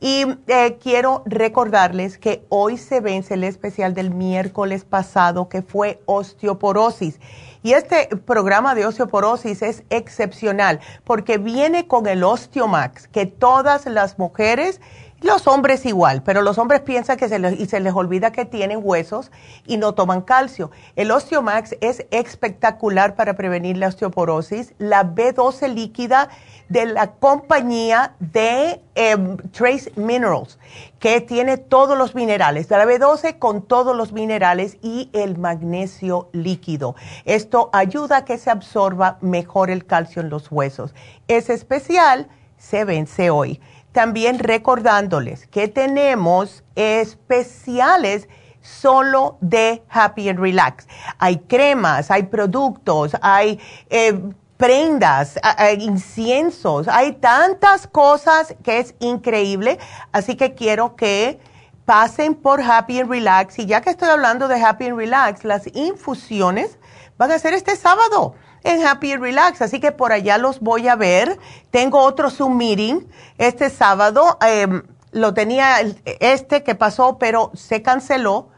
Y eh, quiero recordarles que hoy se vence el especial del miércoles pasado que fue osteoporosis. Y este programa de osteoporosis es excepcional porque viene con el Osteomax, que todas las mujeres Los hombres igual, pero los hombres piensan que se les, y se les olvida que tienen huesos y no toman calcio. El Osteomax es espectacular para prevenir la osteoporosis. La B12 líquida de la compañía de em, Trace Minerals, que tiene todos los minerales, la B12 con todos los minerales y el magnesio líquido. Esto ayuda a que se absorba mejor el calcio en los huesos. Es especial, se vence hoy. También recordándoles que tenemos especiales solo de Happy and Relax. Hay cremas, hay productos, hay eh, prendas, hay inciensos, hay tantas cosas que es increíble. Así que quiero que pasen por Happy and Relax. Y ya que estoy hablando de Happy and Relax, las infusiones van a ser este sábado en Happy Relax, así que por allá los voy a ver. Tengo otro Zoom meeting este sábado. Em, lo tenía este que pasó, pero se canceló.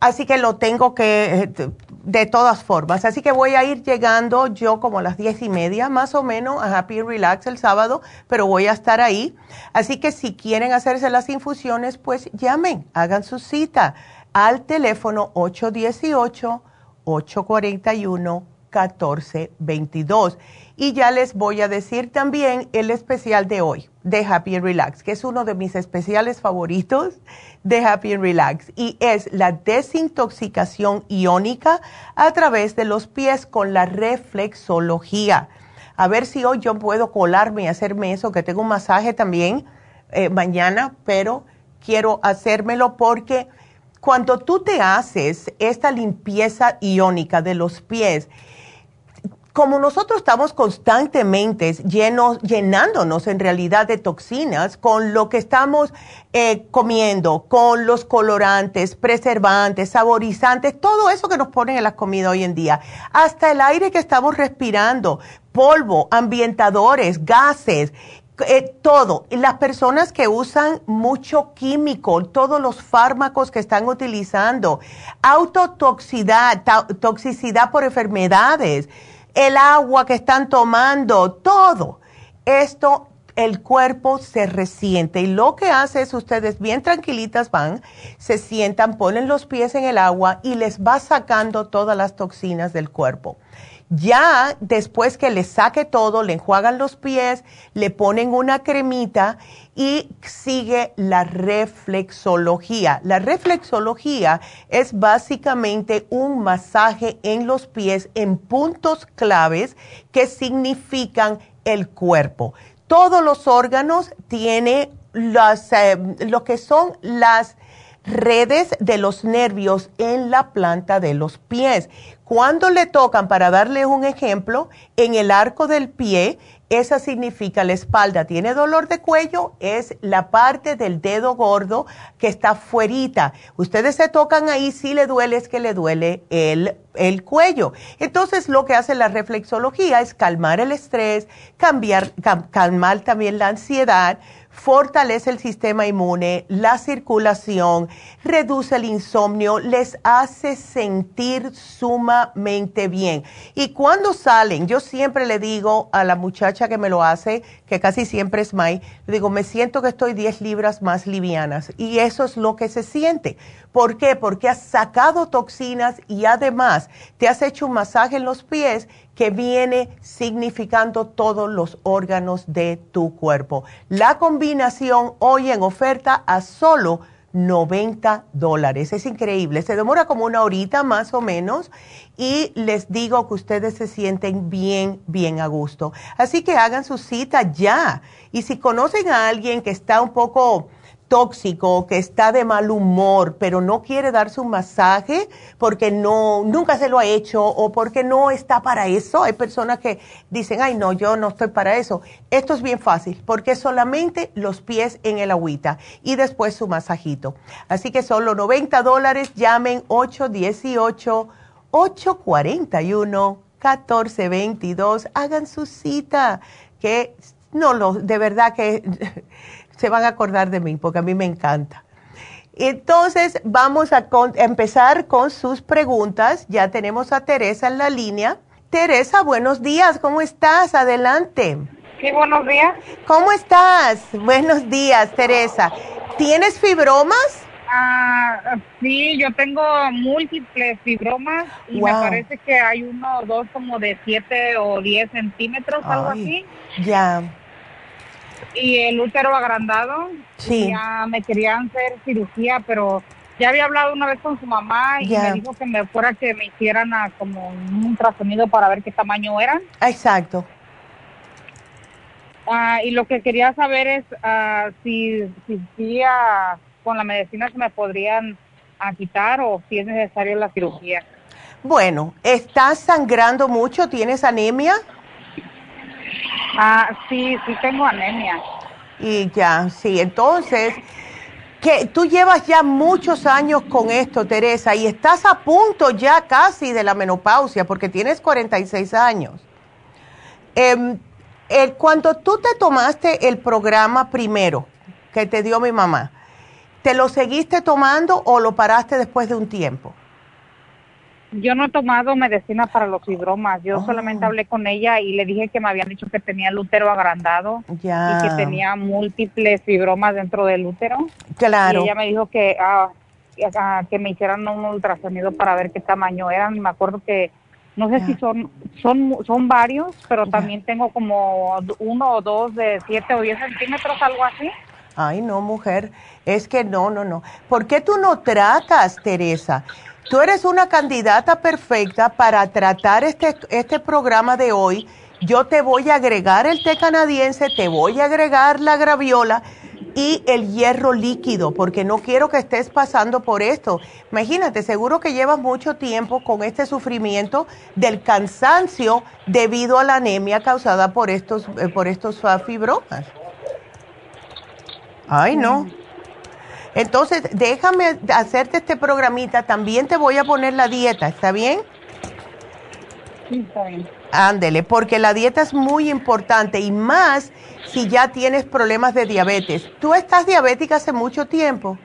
Así que lo tengo que, de todas formas. Así que voy a ir llegando yo como a las diez y media más o menos a Happy Relax el sábado, pero voy a estar ahí. Así que si quieren hacerse las infusiones, pues llamen, hagan su cita al teléfono 818 841 1422. Y ya les voy a decir también el especial de hoy de Happy and Relax, que es uno de mis especiales favoritos de Happy and Relax y es la desintoxicación iónica a través de los pies con la reflexología. A ver si hoy yo puedo colarme y hacerme eso, que tengo un masaje también eh, mañana, pero quiero hacérmelo porque cuando tú te haces esta limpieza iónica de los pies, como nosotros estamos constantemente llenos, llenándonos en realidad de toxinas con lo que estamos eh, comiendo, con los colorantes, preservantes, saborizantes, todo eso que nos ponen en la comida hoy en día, hasta el aire que estamos respirando, polvo, ambientadores, gases, eh, todo. Las personas que usan mucho químico, todos los fármacos que están utilizando, autotoxicidad, toxicidad por enfermedades, el agua que están tomando, todo. Esto el cuerpo se resiente y lo que hace es ustedes bien tranquilitas van, se sientan, ponen los pies en el agua y les va sacando todas las toxinas del cuerpo. Ya después que le saque todo, le enjuagan los pies, le ponen una cremita y sigue la reflexología. La reflexología es básicamente un masaje en los pies en puntos claves que significan el cuerpo. Todos los órganos tienen eh, lo que son las redes de los nervios en la planta de los pies. Cuando le tocan, para darle un ejemplo, en el arco del pie, esa significa la espalda tiene dolor de cuello, es la parte del dedo gordo que está fuerita. Ustedes se tocan ahí, si le duele es que le duele el, el cuello. Entonces lo que hace la reflexología es calmar el estrés, cambiar, calmar también la ansiedad, fortalece el sistema inmune, la circulación, reduce el insomnio, les hace sentir sumamente bien. Y cuando salen, yo siempre le digo a la muchacha que me lo hace, que casi siempre es May, le digo, me siento que estoy 10 libras más livianas. Y eso es lo que se siente. ¿Por qué? Porque has sacado toxinas y además te has hecho un masaje en los pies que viene significando todos los órganos de tu cuerpo. La combinación hoy en oferta a solo 90 dólares. Es increíble. Se demora como una horita más o menos y les digo que ustedes se sienten bien, bien a gusto. Así que hagan su cita ya. Y si conocen a alguien que está un poco tóxico, que está de mal humor, pero no quiere darse un masaje porque no, nunca se lo ha hecho o porque no está para eso. Hay personas que dicen, ay no, yo no estoy para eso. Esto es bien fácil porque solamente los pies en el agüita y después su masajito. Así que solo 90 dólares, llamen 818-841-1422, hagan su cita, que no lo, de verdad que se van a acordar de mí porque a mí me encanta. Entonces, vamos a empezar con sus preguntas. Ya tenemos a Teresa en la línea. Teresa, buenos días, ¿cómo estás? Adelante. Sí, buenos días. ¿Cómo estás? Buenos días, Teresa. ¿Tienes fibromas? Ah, sí, yo tengo múltiples fibromas y me parece que hay uno o dos como de 7 o 10 centímetros, algo así. Ya. Y el útero agrandado. Sí. Ya me querían hacer cirugía, pero ya había hablado una vez con su mamá y me dijo que me fuera que me hicieran como un ultrasonido para ver qué tamaño eran. Exacto. Ah, y lo que quería saber es ah, si, si, si con la medicina se me podrían a ah, quitar o si es necesaria la cirugía. Bueno, ¿estás sangrando mucho? ¿Tienes anemia? Ah, sí, sí tengo anemia. Y ya, sí, entonces, que tú llevas ya muchos años con esto, Teresa, y estás a punto ya casi de la menopausia, porque tienes 46 años. Eh, cuando tú te tomaste el programa primero que te dio mi mamá, ¿te lo seguiste tomando o lo paraste después de un tiempo? Yo no he tomado medicina para los fibromas. Yo oh. solamente hablé con ella y le dije que me habían dicho que tenía el útero agrandado y que tenía múltiples fibromas dentro del útero. Claro. Y ella me dijo que, ah, ah, que me hicieran un ultrasonido para ver qué tamaño eran. Y me acuerdo que no sé si son, son, son varios, pero también tengo como uno o dos de siete o diez centímetros, algo así. Ay, no, mujer, es que no, no, no. ¿Por qué tú no tratas, Teresa? Tú eres una candidata perfecta para tratar este, este programa de hoy. Yo te voy a agregar el té canadiense, te voy a agregar la graviola y el hierro líquido, porque no quiero que estés pasando por esto. Imagínate, seguro que llevas mucho tiempo con este sufrimiento del cansancio debido a la anemia causada por estos, eh, por estos fibromas. Ay, no. Entonces, déjame hacerte este programita. También te voy a poner la dieta, ¿está bien? Sí, está bien. Ándele, porque la dieta es muy importante y más si ya tienes problemas de diabetes. ¿Tú estás diabética hace mucho tiempo?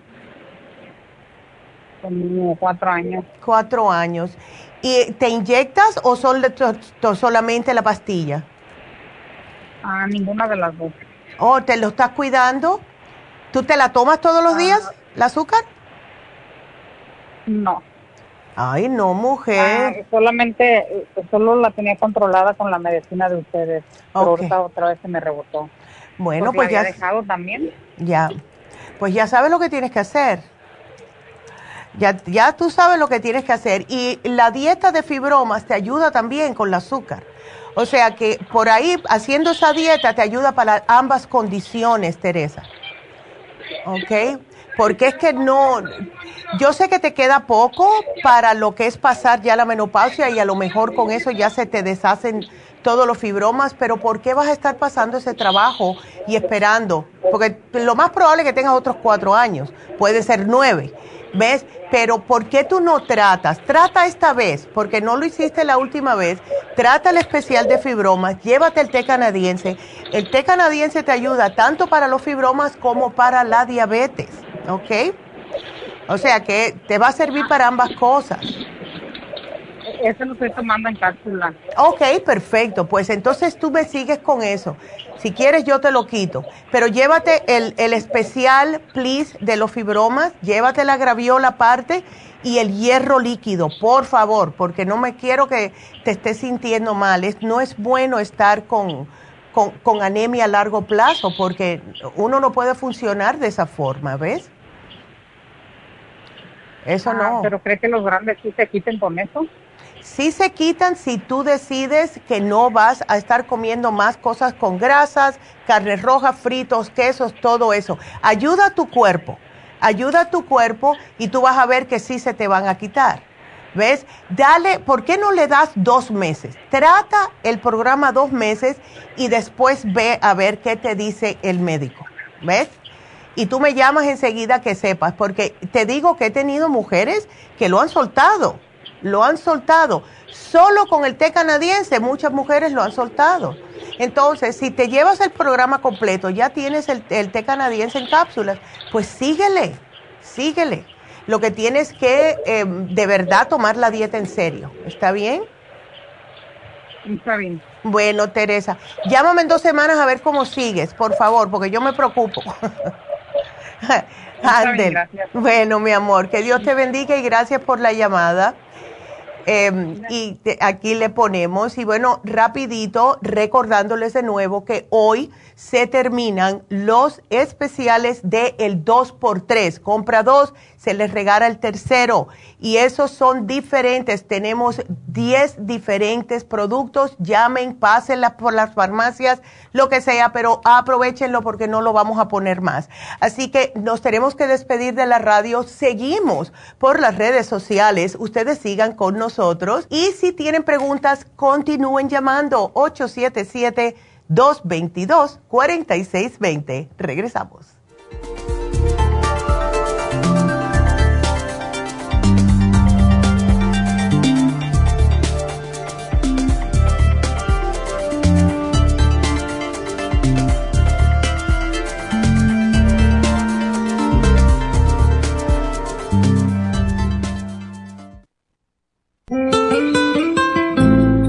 Como cuatro años. Cuatro años. ¿Y te inyectas o solamente la pastilla? Ah, ninguna de las dos. ¿O te lo estás cuidando? ¿Tú te la tomas todos los ah. días, el azúcar? No. Ay, no, mujer. Ah, solamente, eh, solo la tenía controlada con la medicina de ustedes. Pero ahorita otra vez se me rebotó. Bueno, pues ya. dejado también? Ya. Pues ya sabes lo que tienes que hacer. Ya, ya tú sabes lo que tienes que hacer. Y la dieta de fibromas te ayuda también con el azúcar. O sea que por ahí, haciendo esa dieta, te ayuda para ambas condiciones, Teresa. ¿Ok? porque es que no, yo sé que te queda poco para lo que es pasar ya la menopausia y a lo mejor con eso ya se te deshacen todos los fibromas, pero ¿por qué vas a estar pasando ese trabajo y esperando? Porque lo más probable es que tengas otros cuatro años, puede ser nueve, ¿ves? Pero ¿por qué tú no tratas? Trata esta vez, porque no lo hiciste la última vez, trata el especial de fibromas, llévate el té canadiense. El té canadiense te ayuda tanto para los fibromas como para la diabetes. ¿ok? O sea que te va a servir para ambas cosas. Eso lo estoy tomando en cápsula. Ok, perfecto. Pues entonces tú me sigues con eso. Si quieres yo te lo quito. Pero llévate el, el especial, please, de los fibromas. Llévate la graviola aparte y el hierro líquido, por favor, porque no me quiero que te estés sintiendo mal. Es, no es bueno estar con, con, con anemia a largo plazo porque uno no puede funcionar de esa forma, ¿ves? Eso ah, no. ¿Pero cree que los grandes sí se quiten con eso? Sí se quitan si tú decides que no vas a estar comiendo más cosas con grasas, carnes rojas, fritos, quesos, todo eso. Ayuda a tu cuerpo, ayuda a tu cuerpo y tú vas a ver que sí se te van a quitar. ¿Ves? Dale, ¿por qué no le das dos meses? Trata el programa dos meses y después ve a ver qué te dice el médico. ¿Ves? y tú me llamas enseguida que sepas, porque te digo que he tenido mujeres que lo han soltado, lo han soltado. Solo con el té canadiense muchas mujeres lo han soltado. Entonces, si te llevas el programa completo, ya tienes el, té canadiense en cápsulas, pues síguele, síguele. Lo que tienes que em, de verdad tomar la dieta en serio. ¿Está bien? Está bien. Bueno, Teresa, llámame en dos semanas a ver cómo sigues, por favor, porque yo me preocupo. Bueno, mi amor, que Dios te bendiga y gracias por la llamada. Em, y aquí le ponemos, y bueno, rapidito, recordándoles de nuevo que hoy se terminan los especiales de el 2x3. Compra dos, se les regala el tercero. Y esos son diferentes. Tenemos 10 diferentes productos. Llamen, pásenlas por las farmacias, lo que sea, pero aprovechenlo porque no lo vamos a poner más. Así que nos tenemos que despedir de la radio. Seguimos por las redes sociales. Ustedes sigan con nosotros. Y si tienen preguntas, continúen llamando 877 222-4620. Regresamos.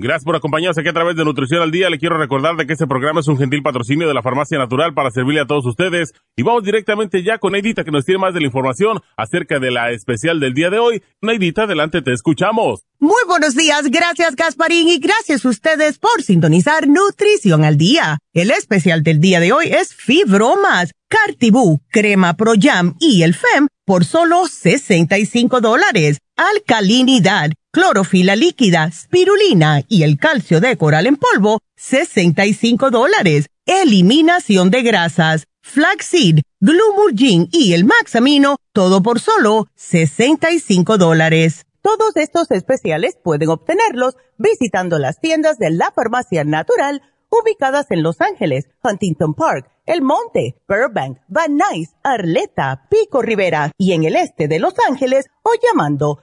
Gracias por acompañarnos aquí a través de Nutrición al Día. Le quiero recordar de que este programa es un gentil patrocinio de la Farmacia Natural para servirle a todos ustedes. Y vamos directamente ya con Neidita que nos tiene más de la información acerca de la especial del día de hoy. Neidita, adelante, te escuchamos. Muy buenos días, gracias Gasparín y gracias a ustedes por sintonizar Nutrición al Día. El especial del día de hoy es Fibromas, Cartibú, Crema Pro Jam y el FEM por solo 65 dólares. Alcalinidad clorofila líquida, spirulina y el calcio de coral en polvo, 65 dólares. Eliminación de grasas, flaxseed, glumulgin y el maxamino, todo por solo 65 dólares. Todos estos especiales pueden obtenerlos visitando las tiendas de la farmacia natural ubicadas en Los Ángeles, Huntington Park, El Monte, Burbank, Van Nuys, Arleta, Pico Rivera y en el este de Los Ángeles o llamando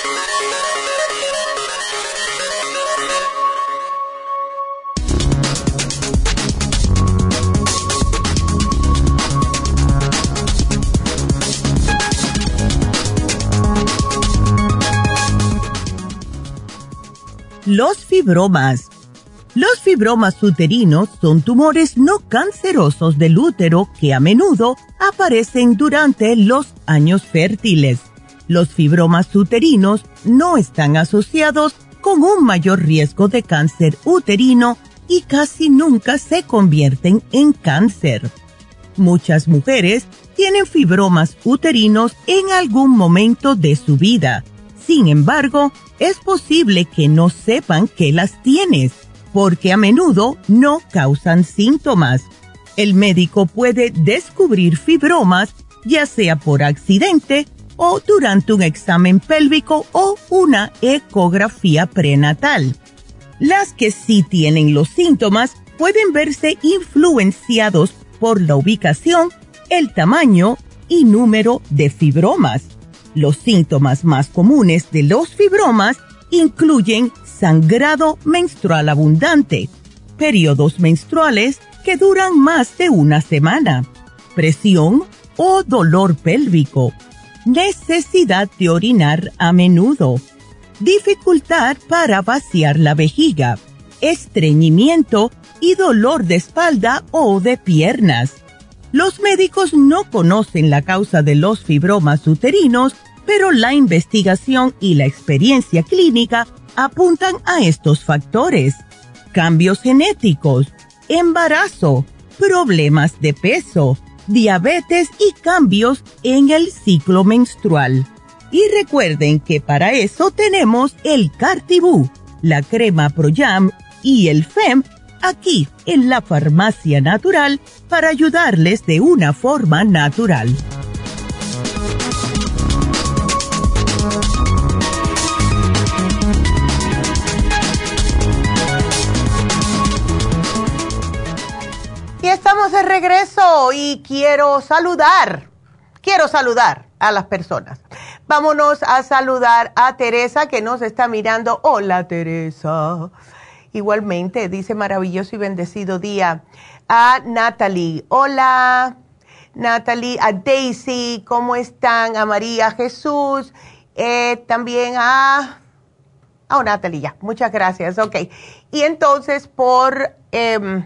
Los fibromas. Los fibromas uterinos son tumores no cancerosos del útero que a menudo aparecen durante los años fértiles. Los fibromas uterinos no están asociados con un mayor riesgo de cáncer uterino y casi nunca se convierten en cáncer. Muchas mujeres tienen fibromas uterinos en algún momento de su vida. Sin embargo, es posible que no sepan que las tienes, porque a menudo no causan síntomas. El médico puede descubrir fibromas, ya sea por accidente o durante un examen pélvico o una ecografía prenatal. Las que sí tienen los síntomas pueden verse influenciados por la ubicación, el tamaño y número de fibromas. Los síntomas más comunes de los fibromas incluyen sangrado menstrual abundante, periodos menstruales que duran más de una semana, presión o dolor pélvico, necesidad de orinar a menudo, dificultad para vaciar la vejiga, estreñimiento y dolor de espalda o de piernas. Los médicos no conocen la causa de los fibromas uterinos, pero la investigación y la experiencia clínica apuntan a estos factores. Cambios genéticos, embarazo, problemas de peso, diabetes y cambios en el ciclo menstrual. Y recuerden que para eso tenemos el Cartibú, la crema Pro y el FEM aquí en la farmacia natural para ayudarles de una forma natural. Y estamos de regreso y quiero saludar, quiero saludar a las personas. Vámonos a saludar a Teresa que nos está mirando. Hola Teresa. Igualmente, dice maravilloso y bendecido día. A Natalie. Hola Natalie. A Daisy. ¿Cómo están? A María Jesús. Eh, también a... Oh, Natalie, ya. Muchas gracias. Ok. Y entonces por... Em,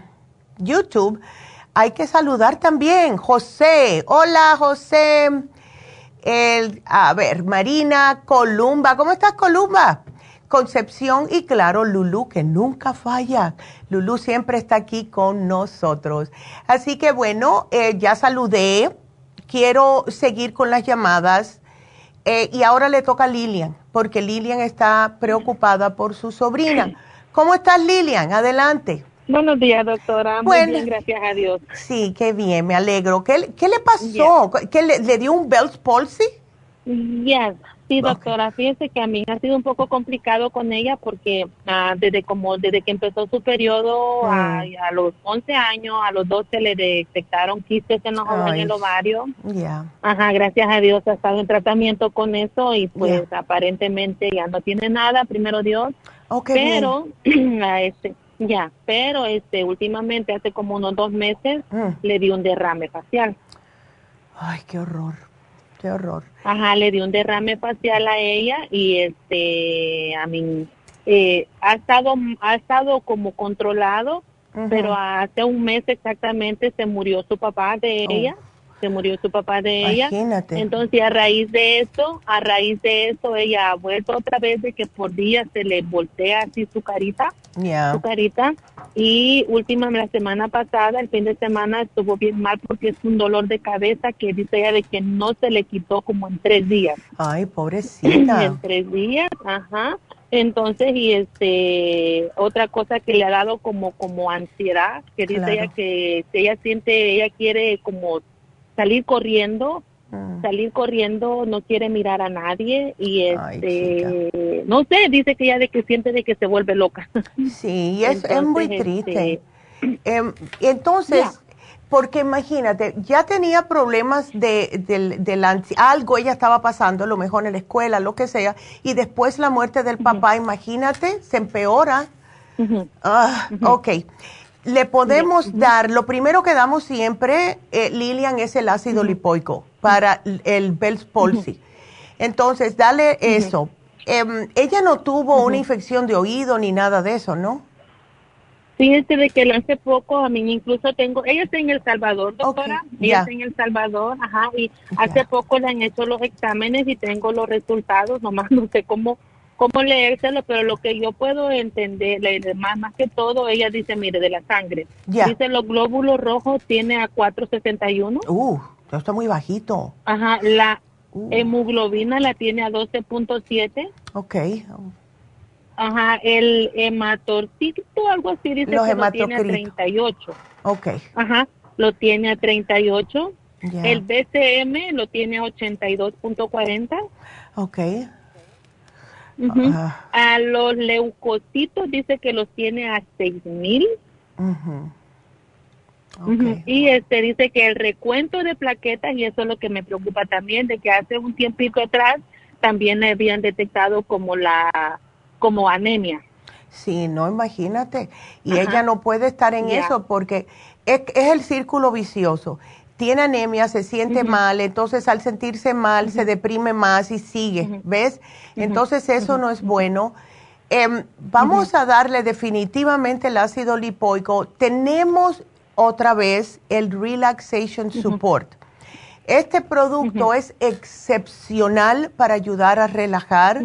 YouTube, hay que saludar también. José, hola José. El, a ver, Marina Columba, ¿cómo estás Columba? Concepción y claro, Lulu, que nunca falla. Lulu siempre está aquí con nosotros. Así que bueno, eh, ya saludé. Quiero seguir con las llamadas. Eh, y ahora le toca a Lilian, porque Lilian está preocupada por su sobrina. ¿Cómo estás, Lilian? Adelante. Buenos días, doctora. Muy bien, gracias a Dios. Sí, qué bien, me alegro. ¿Qué, qué le pasó? ¿Qué le, dio un Bell's palsy? Yes. Sí, doctora, fíjese que a mí ha sido un poco complicado con ella porque ah, desde como desde que empezó su periodo a, mm. los 11 años, a los 12 le detectaron quistes en, los, en el ovario. Ya. Ajá, gracias a Dios ha estado en tratamiento con eso y pues aparentemente ya no tiene nada, primero Dios. Okay, pero a este ya, pero este últimamente hace como unos dos meses mm. le dio un derrame facial. Ay, qué horror, qué horror. Ajá, le dio un derrame facial a ella y este, a mí, eh, ha estado, ha estado como controlado, pero hace un mes exactamente se murió su papá de oh. Se murió su papá de ella. Entonces, a raíz de eso, a raíz de eso, ella ha vuelto otra vez de que por día se le voltea así su carita, su carita. Y última, la semana pasada, el fin de semana, estuvo bien mal porque es un dolor de cabeza que dice ella de que no se le quitó como en tres días. Ay, pobrecita. en tres días, ajá. Entonces, y este, otra cosa que le ha dado como, como ansiedad, que dice ella que ella siente, ella quiere como salir corriendo, ah. salir corriendo, no quiere mirar a nadie y este, no sé, dice que ya de que siente de que se vuelve loca. Sí, es, es muy triste. Este, em, entonces, porque imagínate, ya tenía problemas de, de, algo ella estaba pasando, a lo mejor en la escuela, lo que sea, y después la muerte del papá, imagínate, se empeora. Ah, ok. Le podemos dar, lo primero que damos siempre, eh, Lilian, es el ácido lipoico para el Bell's palsy. Entonces, dale eso. Em, ella no tuvo una infección de oído ni nada de eso, ¿no? Fíjese de que hace poco, a mí incluso tengo, ella está en El Salvador, doctora, ella está en El Salvador, ajá, y hace poco le han hecho los exámenes y tengo los resultados, nomás no sé cómo cómo leérselo, pero lo que yo puedo entender, más, más que todo, ella dice, mire, de la sangre. Dice, los glóbulos rojos tiene a 461. Uh, está muy bajito. Ajá, la uh. hemoglobina la tiene a 12.7. Ok. Ajá, el hematorcito, algo así, dice que lo tiene a 38. Ok. Ajá, lo tiene a 38. El BCM lo tiene a 82.40. Ok. A los leucocitos dice que los tiene a 6000. Y este dice que el recuento de plaquetas, y eso es lo que me preocupa también, de que hace un tiempito atrás también le habían detectado como la como anemia. Sí, no, imagínate. Y ella no puede estar en eso porque es, es, el círculo vicioso tiene anemia, se siente mal, entonces al sentirse mal se deprime más y sigue, ¿ves? Entonces eso no es bueno. Em, vamos a darle definitivamente el ácido lipoico. Tenemos otra vez el Relaxation Support. Este producto es excepcional para ayudar a relajar.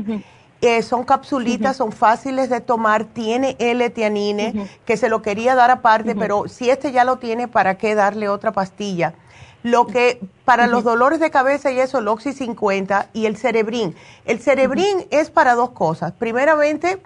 Eh, son capsulitas, son fáciles de tomar, tiene L-teanine, que se lo quería dar aparte, pero si este ya lo tiene, ¿para qué darle otra pastilla? Lo que para los dolores de cabeza y eso, el Oxy 50 y el Cerebrin. El Cerebrin es para dos cosas. Primeramente,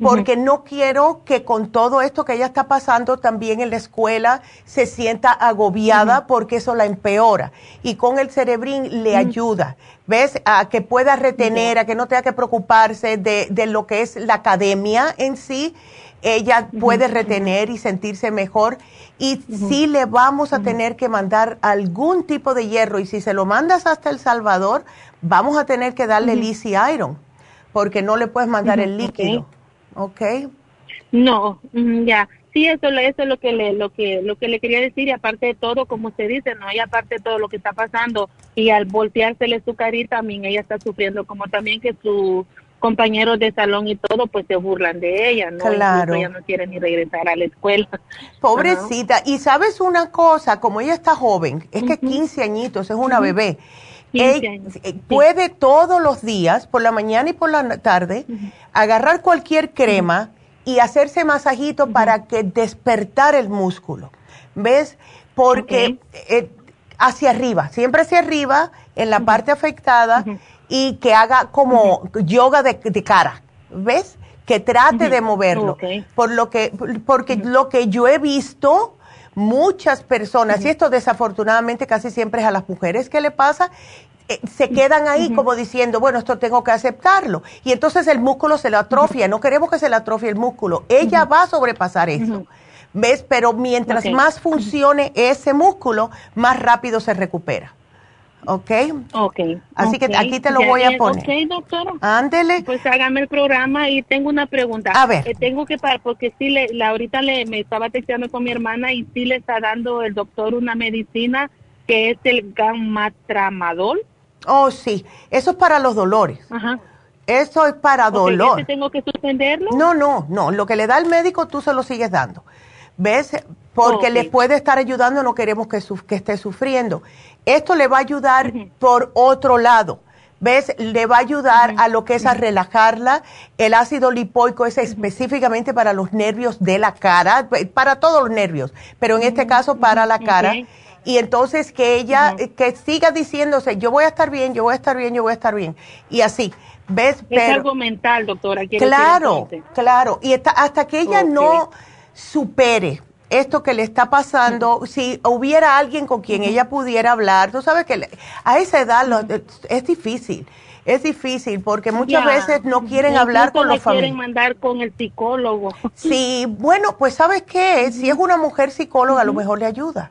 porque no quiero que con todo esto que ella está pasando también en la escuela se sienta agobiada porque eso la empeora. Y con el cerebrín le ayuda, ¿ves? A que pueda retener, a que no tenga que preocuparse de, de lo que es la academia en sí. Ella puede retener y sentirse mejor. Y sí le vamos a tener que mandar algún tipo de hierro. Y si se lo mandas hasta El Salvador, vamos a tener que darle el Easy Iron, porque no le puedes mandar el líquido. ¿ok? No, ya. Sí, eso, eso es lo que le, lo que, lo que le quería decir y aparte de todo, como usted dice, no, y aparte de todo lo que está pasando y al volteársele su carita, también ella está sufriendo, como también que sus compañeros de salón y todo, pues se burlan de ella, ¿no? Claro. ella no quiere ni regresar a la escuela. Pobrecita. Y sabes una cosa, como ella está joven, es que 15 añitos, es una bebé. Eh, puede todos los días, por la mañana y por la tarde, agarrar cualquier crema y hacerse masajito para que despertar el músculo. ¿Ves? Porque eh, hacia arriba, siempre hacia arriba, en la parte afectada, y que haga como yoga de, cara. ¿Ves? Que trate de moverlo. Por lo que, porque lo que yo he visto, muchas personas, y esto desafortunadamente casi siempre es a las mujeres que le pasa, eh, se quedan ahí como diciendo, bueno, esto tengo que aceptarlo. Y entonces el músculo se le atrofia. No queremos que se le atrofie el músculo. Ella va a sobrepasar eso. ¿Ves? Pero mientras más funcione ese músculo, más rápido se recupera. ¿Ok? Ok. Así que aquí te lo voy a poner. Ok, doctora. Ándele. Pues hágame el programa y tengo una pregunta. A ver. Eh, tengo que parar porque sí, le, la, ahorita le, me estaba texteando con mi hermana y sí le está dando el doctor una medicina que es el gammatramadol. Oh, sí. Eso es para los dolores. Ajá. Eso es para dolor. ¿Ese tengo que suspenderlo? No, no, no. Lo que le da el médico tú se lo sigues dando. ¿Ves? Porque le puede estar ayudando, no queremos que, que esté sufriendo. Esto le va a ayudar por otro lado. ¿Ves? Le va a ayudar a lo que es a relajarla. El ácido lipoico es específicamente para los nervios de la cara, para todos los nervios, pero en este caso para la cara. Y entonces que ella, que siga diciéndose, yo voy a estar bien, yo voy a estar bien, yo voy a estar bien. Y así, ¿ves? Es algo mental, doctora. Claro, claro. Y hasta que ella no supere esto que le está pasando, si hubiera alguien con quien ella pudiera hablar, tú sabes que a esa edad es difícil, es difícil porque muchas veces no quieren hablar con los familiares. quieren mandar con el psicólogo. Sí, bueno, pues sabes qué, si es una mujer psicóloga, a lo mejor le ayuda.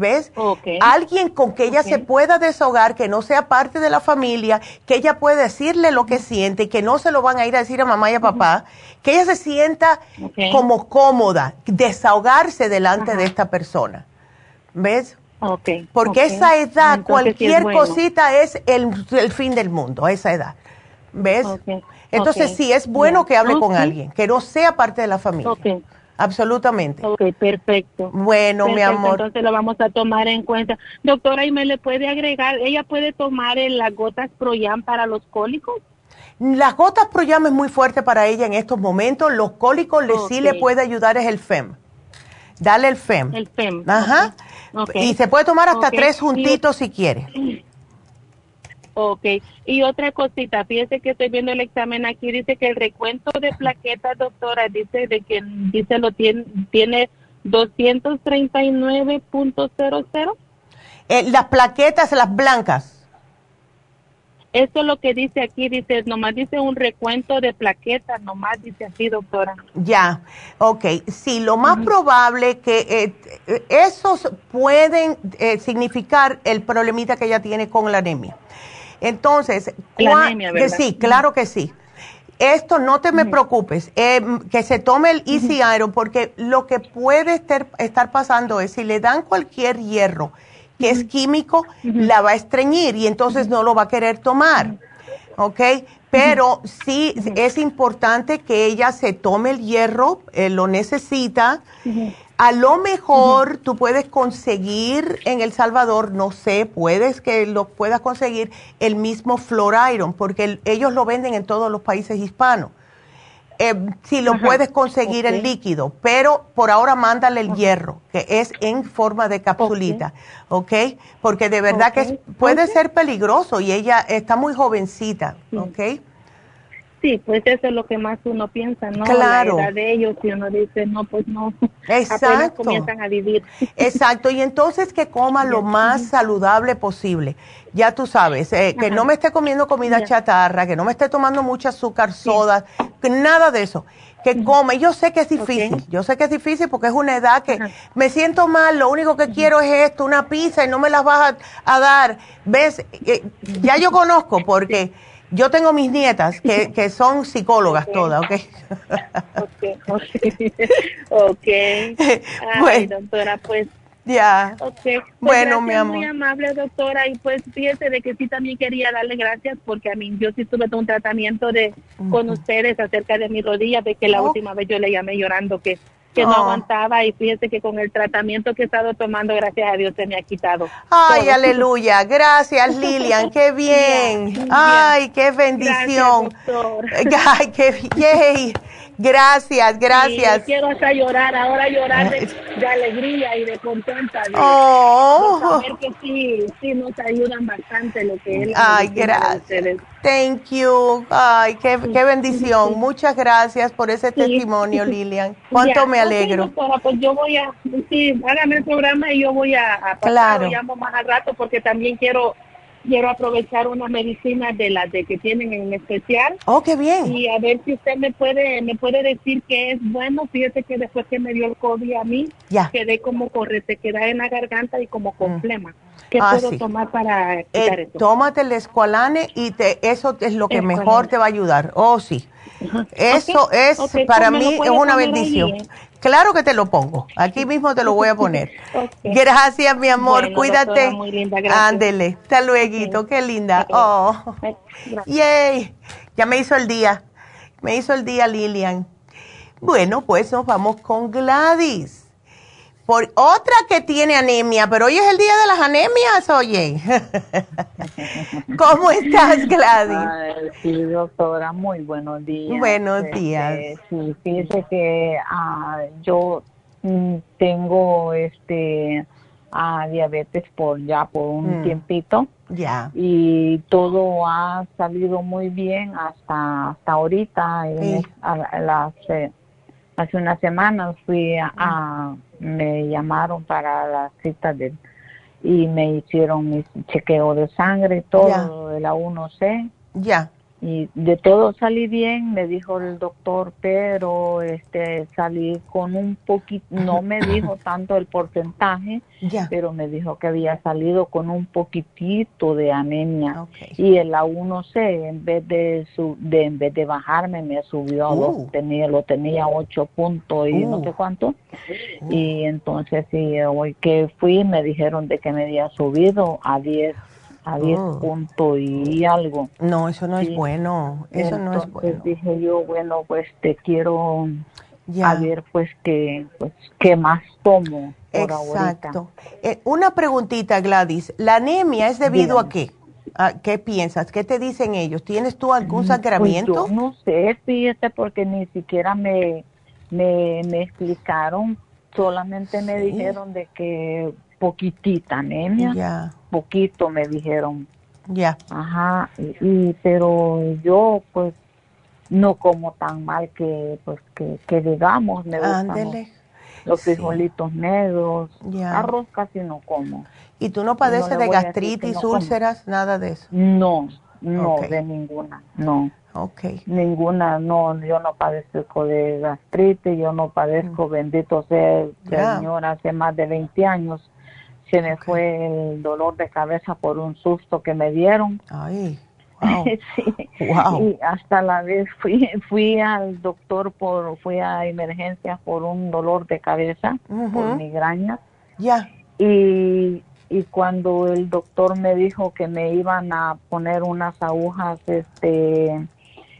¿Ves? Alguien con que ella se pueda desahogar, que no sea parte de la familia, que ella pueda decirle lo que siente y que no se lo van a ir a decir a mamá y a papá, que ella se sienta como cómoda, desahogarse delante de esta persona. ¿Ves? Porque esa edad, cualquier cosita es el, fin del mundo, a esa edad. ¿Ves? Entonces sí, es bueno que hable con alguien, que no sea parte de la familia. Absolutamente. Ok, perfecto. Bueno, mi amor. Entonces lo vamos a tomar en cuenta. Doctora, ¿y me le puede agregar, ella puede tomar las gotas Proyam para los cólicos? Las gotas Proyam es muy fuerte para ella en estos momentos. Los cólicos le, sí le puede ayudar es el FEM. Dale el FEM. El FEM. Ajá. Y se puede tomar hasta tres juntitos si quiere. Ok, y otra cosita, fíjese que estoy viendo el examen aquí, dice que el recuento de plaquetas, doctora, dice de que dice lo tiene, tiene 239.00. Eh, las plaquetas, las blancas. Eso es lo que dice aquí, dice, nomás dice un recuento de plaquetas, nomás dice así, doctora. Ya, ok. Sí, lo más probable que eh, esos pueden eh, significar el problemita que ella tiene con la anemia. Entonces, que sí, claro que sí. Esto no te me preocupes, eh, que se tome el Easy Iron, porque lo que puede estar, pasando es si le dan cualquier hierro que es químico, la va a estreñir y entonces no lo va a querer tomar. ¿ok? Pero sí es importante que ella se tome el hierro, eh, lo necesita. A lo mejor tú puedes conseguir en El Salvador, no sé, puedes que lo puedas conseguir el mismo Iron, porque ellos lo venden en todos los países hispanos. Eh, si lo puedes conseguir en líquido, pero por ahora mándale el hierro, que es en forma de capsulita, ¿ok? Porque de verdad que puede ser peligroso y ella está muy jovencita, ¿ok? Sí, pues eso es lo que más uno piensa, ¿no? Claro. La edad de ellos y uno dice, no, pues no. Exacto. comienzan a vivir. Exacto, y entonces que coma lo más saludable posible. Ya tú sabes, eh, que no me esté comiendo comida chatarra, que no me esté tomando mucha azúcar, soda, nada de eso. Que come. Yo sé que es difícil, yo sé que es difícil porque es una edad que me siento mal, lo único que quiero es esto, una pizza y no me las vas a, dar. ¿Ves? Eh, ya yo conozco porque yo tengo mis nietas que, que son psicólogas todas, ¿ok? ok, ok. okay. Ay, doctora, pues. Ya. Okay. Pues bueno, mi amor. Muy amable, doctora. Y pues fíjese de que sí también quería darle gracias porque a mí yo sí tuve un tratamiento de con ustedes acerca de mi rodilla, de que la última vez yo le llamé llorando que que no oh. aguantaba y fíjese que con el tratamiento que he estado tomando, gracias a Dios, se me ha quitado. Ay, aleluya. Gracias, Lilian. Qué bien. Ay, qué bendición. Ay, qué bien. Gracias, gracias. quiero hasta llorar, ahora llorar de, alegría y de contenta. De, oh. saber que sí, sí nos ayudan bastante lo que él Ay, gracias. Thank you. Ay, qué, qué bendición. Muchas gracias por ese testimonio, Lilian. Cuánto me alegro. pues yo voy a, sí, hágame el programa y yo voy a, a pasar, claro. llamo más al rato porque también quiero quiero aprovechar una medicina de las de que tienen en especial. Oh, qué bien. Y a ver si usted me puede me puede decir que es bueno. Fíjese que después que me dio el COVID a mí, quedé como correte, quedé en la garganta y como con mm. flema. ¿Qué ah, puedo tomar para quitar eh, Tómate el escualane y te, eso es lo que mejor te va a ayudar. Oh, sí. Eso es para mí es una bendición. Claro que te lo pongo. Aquí mismo te lo voy a poner. Gracias, mi amor. Cuídate. Ándele. Hasta luego. Qué linda. Oh. Yay. Ya me hizo el día. Me hizo el día, Lilian. Bueno, pues nos vamos con Gladys por otra que tiene anemia, pero hoy es el día de las anemias, oye. ¿Cómo estás, Gladys? sí, doctora, muy buenos días. Buenos este, días. sí, fíjese que ah, yo mm, tengo este a diabetes por ya por un mm. tiempito. Ya. Y todo ha salido muy bien hasta hasta ahorita. las, eh, hace unas semanas fui a me llamaron para la cita de, y me hicieron mi chequeo de sangre, todo de la 1C. Ya y de todo salí bien, me dijo el doctor, pero este salí con un poquito, no me dijo tanto el porcentaje, pero me dijo que había salido con un poquitito de anemia. Y el A1C en vez de su, de en vez de bajarme me subió a dos, uh. tenía lo tenía ocho puntos y no uh. sé cuánto. Y entonces sí hoy que fui me dijeron de que me había subido a 10 a 10 puntos y algo. No, eso no es bueno, eso no es bueno. dije yo, bueno, pues te quiero a ver pues qué pues qué más tomo por Exacto. Eh, una preguntita, Gladys, ¿la anemia es debido a qué? ¿A ¿Qué piensas? ¿Qué te dicen ellos? ¿Tienes tú algún mm, sangramiento? Pues no sé, fíjate, porque ni siquiera me, me, me explicaron, solamente me dijeron de que poquitita anemia, poquito me dijeron. Ya. Ajá, y, pero yo pues no como tan mal que pues que, digamos, me gustan los, frijolitos negros, arroz casi no como. ¿Y tú no padeces de gastritis, úlceras, nada de eso? No, no, de ninguna, no. Okay. Ninguna, no, yo no padezco de gastritis, yo no padezco, mm. bendito sea el Señor, hace más de 20 años se me fue el dolor de cabeza por un susto que me dieron. Ay, wow. wow. Y hasta la vez fui fui al doctor por fui a emergencias por un dolor de cabeza, por migraña. Ya. Y y y cuando el doctor me dijo que me iban a poner unas agujas este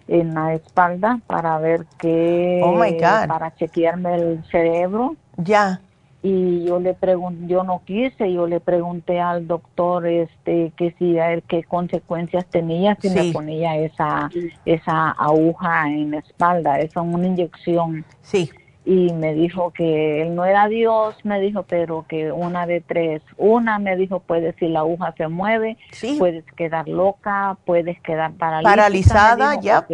en la espalda para ver qué oh my God. para chequearme el cerebro ya y yo le pregunté yo no quise yo le pregunté al doctor este que si a él qué consecuencias tenía si me ponía esa esa aguja en la espalda esa una inyección. Sí. Y me dijo que él no era Dios, me dijo, pero que una de tres, una me dijo, puede si la aguja se mueve, puedes quedar loca, puedes quedar paralizada, ya.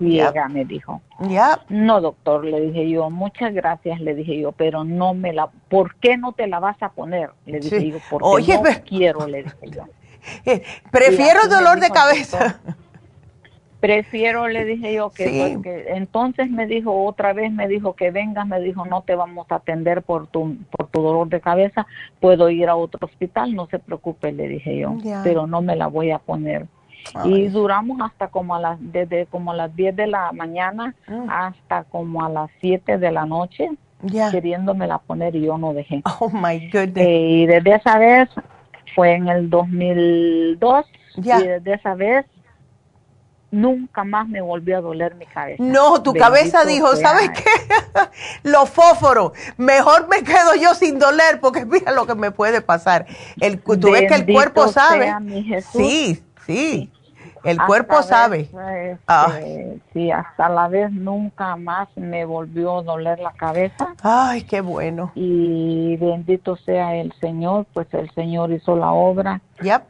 Ciega, me dijo. Ya. No, doctor, le dije yo, muchas gracias, le dije yo, pero no me la, ¿por qué no te la vas a poner? Le dije yo, porque Oye, no quiero, le dije yo. Prefiero dolor de cabeza. Prefiero, le dije yo, que, entonces me dijo, otra vez me dijo que vengas, me dijo, no te vamos a atender por tu, por tu dolor de cabeza, puedo ir a otro hospital, no se preocupe, le dije yo, pero no me la voy a poner. Y duramos hasta como a las, desde como a las 10 de la mañana mm. hasta como a las 7 de la noche, queriéndome la poner y yo no dejé. Oh my goodness. Eh, y desde esa vez, fue en el 2002, y desde esa vez nunca más me volvió a doler mi cabeza. No, tu cabeza dijo, ¿sabes qué? Los fósforos, mejor me quedo yo sin doler porque mira lo que me puede pasar. El, tú ves que el cuerpo sabe. Sí, sí, el cuerpo sabe. Este, sí, hasta la vez nunca más me volvió a doler la cabeza. Ay, qué bueno. Y bendito sea el Señor, pues el Señor hizo la obra. Yep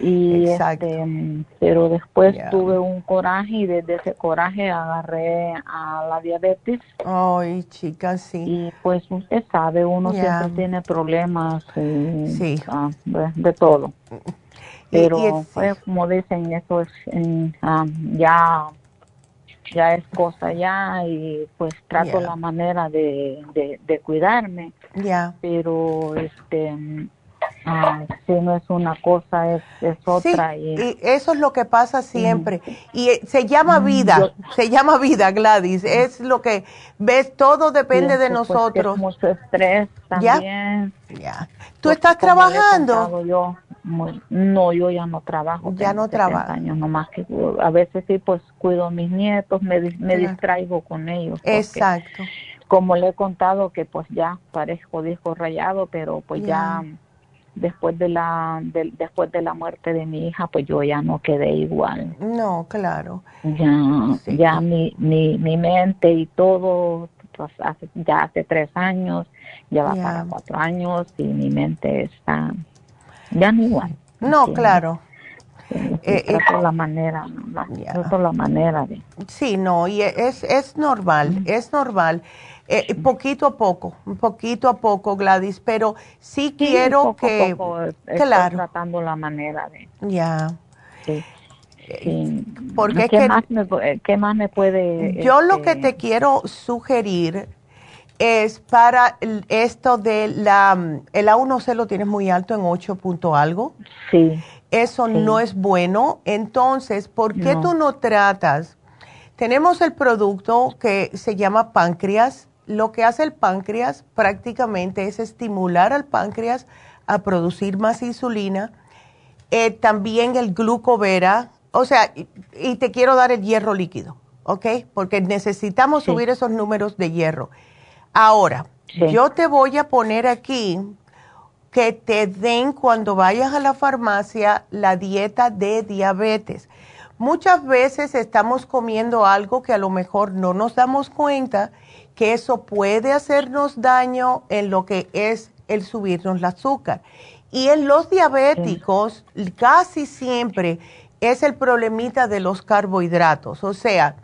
y este, pero después tuve un coraje y desde ese coraje agarré a la diabetes. Ay, chica, sí. Y pues usted sabe, uno siempre tiene problemas sí. Ah, de, todo. Pero fue como dicen, eso es ah, ya ya es cosa ya y pues trato la manera de, de, cuidarme. Ya. Pero este Ah, si no es una cosa, es, es otra. y, eso es lo que pasa siempre. Y eh, se llama mm, vida, se llama vida, Gladys. Es lo que ves, todo depende de pues, nosotros. mucho estrés también. Ya. ¿Tú estás trabajando? Yo, no, yo ya no trabajo. Ya no trabajo. años nomás que a veces sí, pues cuido a mis nietos, me, me distraigo con ellos. Exacto. Como le he contado que pues ya parezco disco rayado, pero pues ya después de la después de la muerte de mi hija pues yo ya no quedé igual. No claro. Ya ya mi, mi, mi mente y todo pues hace, ya hace tres años ya va para cuatro años y mi mente está ya no igual. No claro. Eh, eh la manera no, la manera de sí no y es es normal es normal eh, poquito a poco, poquito a poco, Gladys, pero sí, quiero que... claro. tratando la manera de... Ya. Sí. Porque ¿Qué, más me, ¿Qué más me puede...? Yo lo que este, te quiero sugerir es para esto de la... El A1C lo tienes muy alto en 8 punto algo. Sí. Eso no es bueno. Entonces, ¿por qué tú no tratas? Tenemos el producto que se llama páncreas lo que hace el páncreas prácticamente es estimular al páncreas a producir más insulina, eh, también el glucovera, o sea, y, te quiero dar el hierro líquido, ¿ok? Porque necesitamos subir esos números de hierro. Ahora, yo te voy a poner aquí que te den cuando vayas a la farmacia la dieta de diabetes. Muchas veces estamos comiendo algo que a lo mejor no nos damos cuenta que eso puede hacernos daño en lo que es el subirnos el azúcar. Y en los diabéticos casi siempre es el problemita de los carbohidratos. O sea,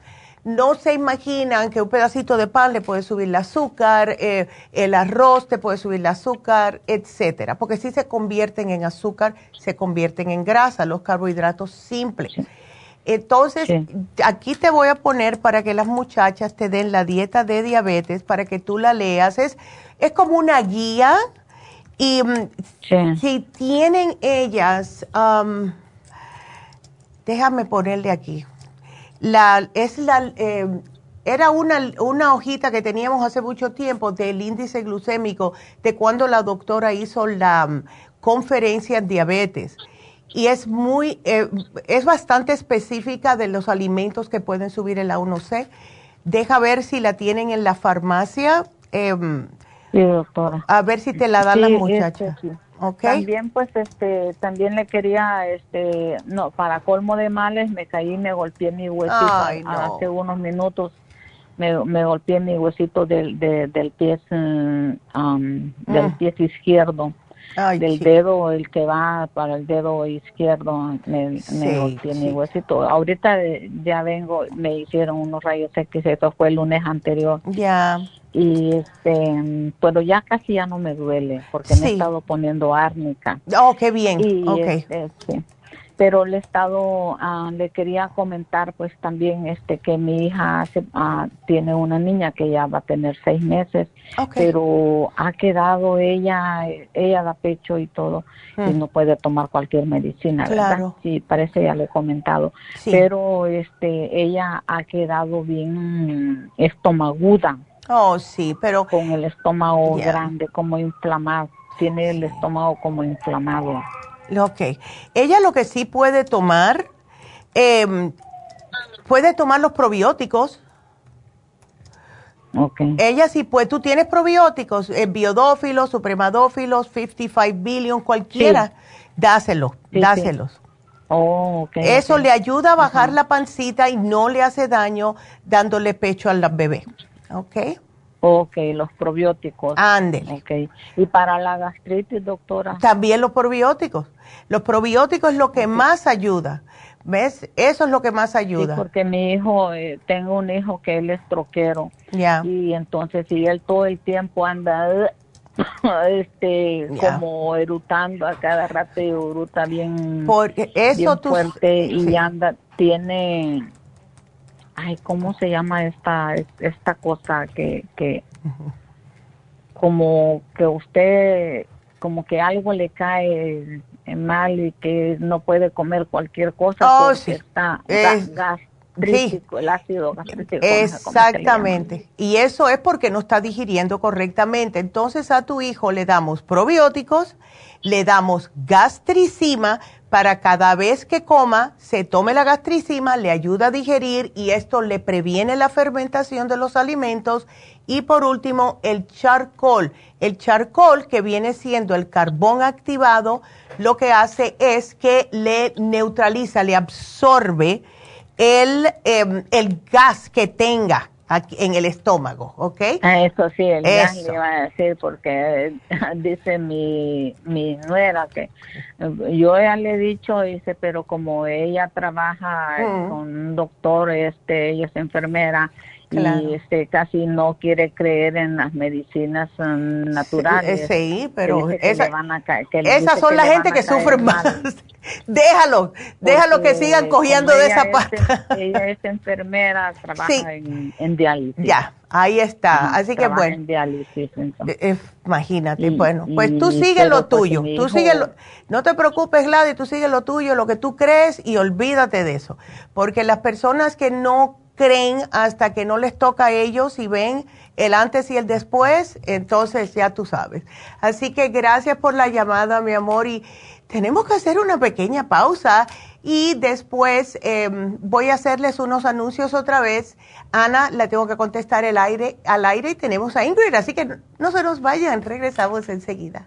no se imaginan que un pedacito de pan le puede subir el azúcar, eh, el arroz te puede subir el azúcar, etcétera. Porque si se convierten en azúcar, se convierten en grasa, los carbohidratos simples. Entonces, aquí te voy a poner para que las muchachas te den la dieta de diabetes, para que tú la leas. Es, es como una guía y mm, si tienen ellas, déjame ponerle aquí, la, es la, eh, era una, una hojita que teníamos hace mucho tiempo del índice glucémico de cuando la doctora hizo la conferencia en diabetes y es muy, eh, es bastante específica de los alimentos que pueden subir el A1C. Deja ver si la tienen en la farmacia. Em, sí, doctora. A ver si te la dan la muchacha. Este, También, pues, este, también le quería, este, no, para colmo de males, me caí y me golpeé mi huesito hace unos minutos. Me, me golpeé mi huesito del, del pie, mm, um, del mm. pie izquierdo del dedo, el que va para el dedo izquierdo, me, golpeé mi huesito. Ahorita ya vengo, me hicieron unos rayos X, eso fue el lunes anterior. Ya. Y este, pero ya casi ya no me duele, porque me he estado poniendo árnica. Oh, qué bien. Y okay. Este, pero le he estado, ah, le quería comentar pues también este que mi hija ah, tiene una niña que ya va a tener seis meses, pero ha quedado ella, ella da pecho y todo, y mm. no puede tomar cualquier medicina, claro. Sí, parece ya le he comentado, pero este, ella ha quedado bien estomaguda. Oh, sí, pero... Con el estómago grande, como inflamado, tiene el estómago como inflamado. Ok. Ella lo que sí puede tomar, em, puede tomar los probióticos. Okay. Ella sí puede, tú tienes probióticos, eh, biodófilos, supremadófilos, 55 billion, cualquiera, dáselos, dáselos. Oh, okay, Eso le ayuda a bajar la pancita y no le hace daño dándole pecho al bebé. ¿Ok? Ok, los probióticos. Ándele. Ok. ¿Y para la gastritis, doctora? También los probióticos. Los probióticos es lo que más ayuda. ¿Ves? Eso es lo que más ayuda. Sí, porque mi hijo, eh, tengo un hijo que él es troquero. Ya. Y entonces, si él todo el tiempo anda este como erutando a cada rato y eruta bien, porque eso fuerte y anda, tiene ay, ¿cómo se llama esta, esta cosa que, que como que usted, como que algo le cae mal y que no puede comer cualquier cosa oh, porque está es, gastrítico, el ácido gastrítico. Exactamente. Y eso es porque no está digiriendo correctamente. Entonces a tu hijo le damos probióticos, le damos gastricima, para cada vez que coma, se tome la gastricima, le ayuda a digerir y esto le previene la fermentación de los alimentos. Y por último, el charcoal. El charcoal, que viene siendo el carbón activado, lo que hace es que le neutraliza, le absorbe el, em, el gas que tenga en el estómago, ¿ok? Ah, eso sí, el gas le iba a decir porque dice mi, mi nuera que yo ya le he dicho, dice, pero como ella trabaja mm. con un doctor, este, ella es enfermera, y este casi no quiere creer en las medicinas um, naturales. Sí, pero esas son la gente que sufre más. déjalo, déjalo que sigan cogiendo de esa parte. ella es enfermera, trabaja en, diálisis. Ya, ahí está. Así que bueno. En diálisis, eh, eh, imagínate, bueno, pues tú sigue lo pues, tuyo. Tú sigue no te preocupes, Gladys, tú sigue lo tuyo, lo que tú crees y olvídate de eso. Porque las personas que no creen hasta que no les toca a ellos y ven el antes y el después, entonces ya tú sabes. Así que gracias por la llamada, mi amor, y tenemos que hacer una pequeña pausa y después em, voy a hacerles unos anuncios otra vez. Ana, la tengo que contestar el aire, al aire y tenemos a Ingrid, así que no se nos vayan, regresamos enseguida.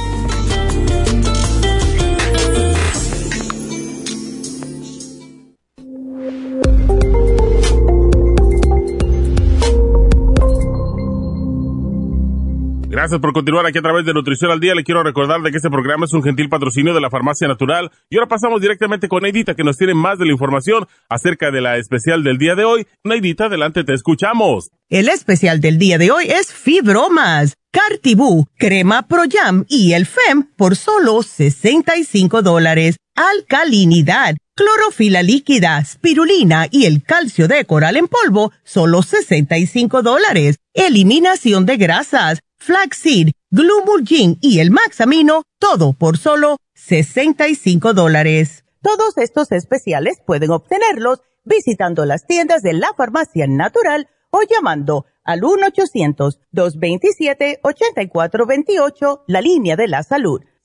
Gracias por continuar aquí a través de Nutrición al Día. Le quiero recordar de que este programa es un gentil patrocinio de la Farmacia Natural. Y ahora pasamos directamente con Neidita, que nos tiene más de la información acerca de la especial del día de hoy. Neidita, adelante, te escuchamos. El especial del día de hoy es Fibromas, Cartibú, Crema Pro Jam y el FEM por solo 65 dólares. Alcalinidad, clorofila líquida, spirulina y el calcio de coral en polvo, solo 65 dólares. Eliminación de grasas flaxseed, glumulgin y el maxamino, todo por solo 65 dólares. Todos estos especiales pueden obtenerlos visitando las tiendas de la farmacia natural o llamando al 1-800-227-8428, la línea de la salud.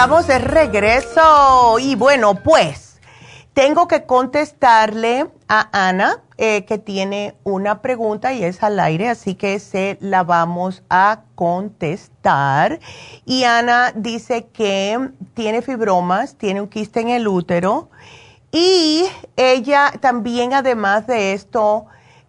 Estamos de regreso y bueno, pues tengo que contestarle a Ana eh, que tiene una pregunta y es al aire, así que se la vamos a contestar. Y Ana dice que tiene fibromas, tiene un quiste en el útero y ella también, además de esto,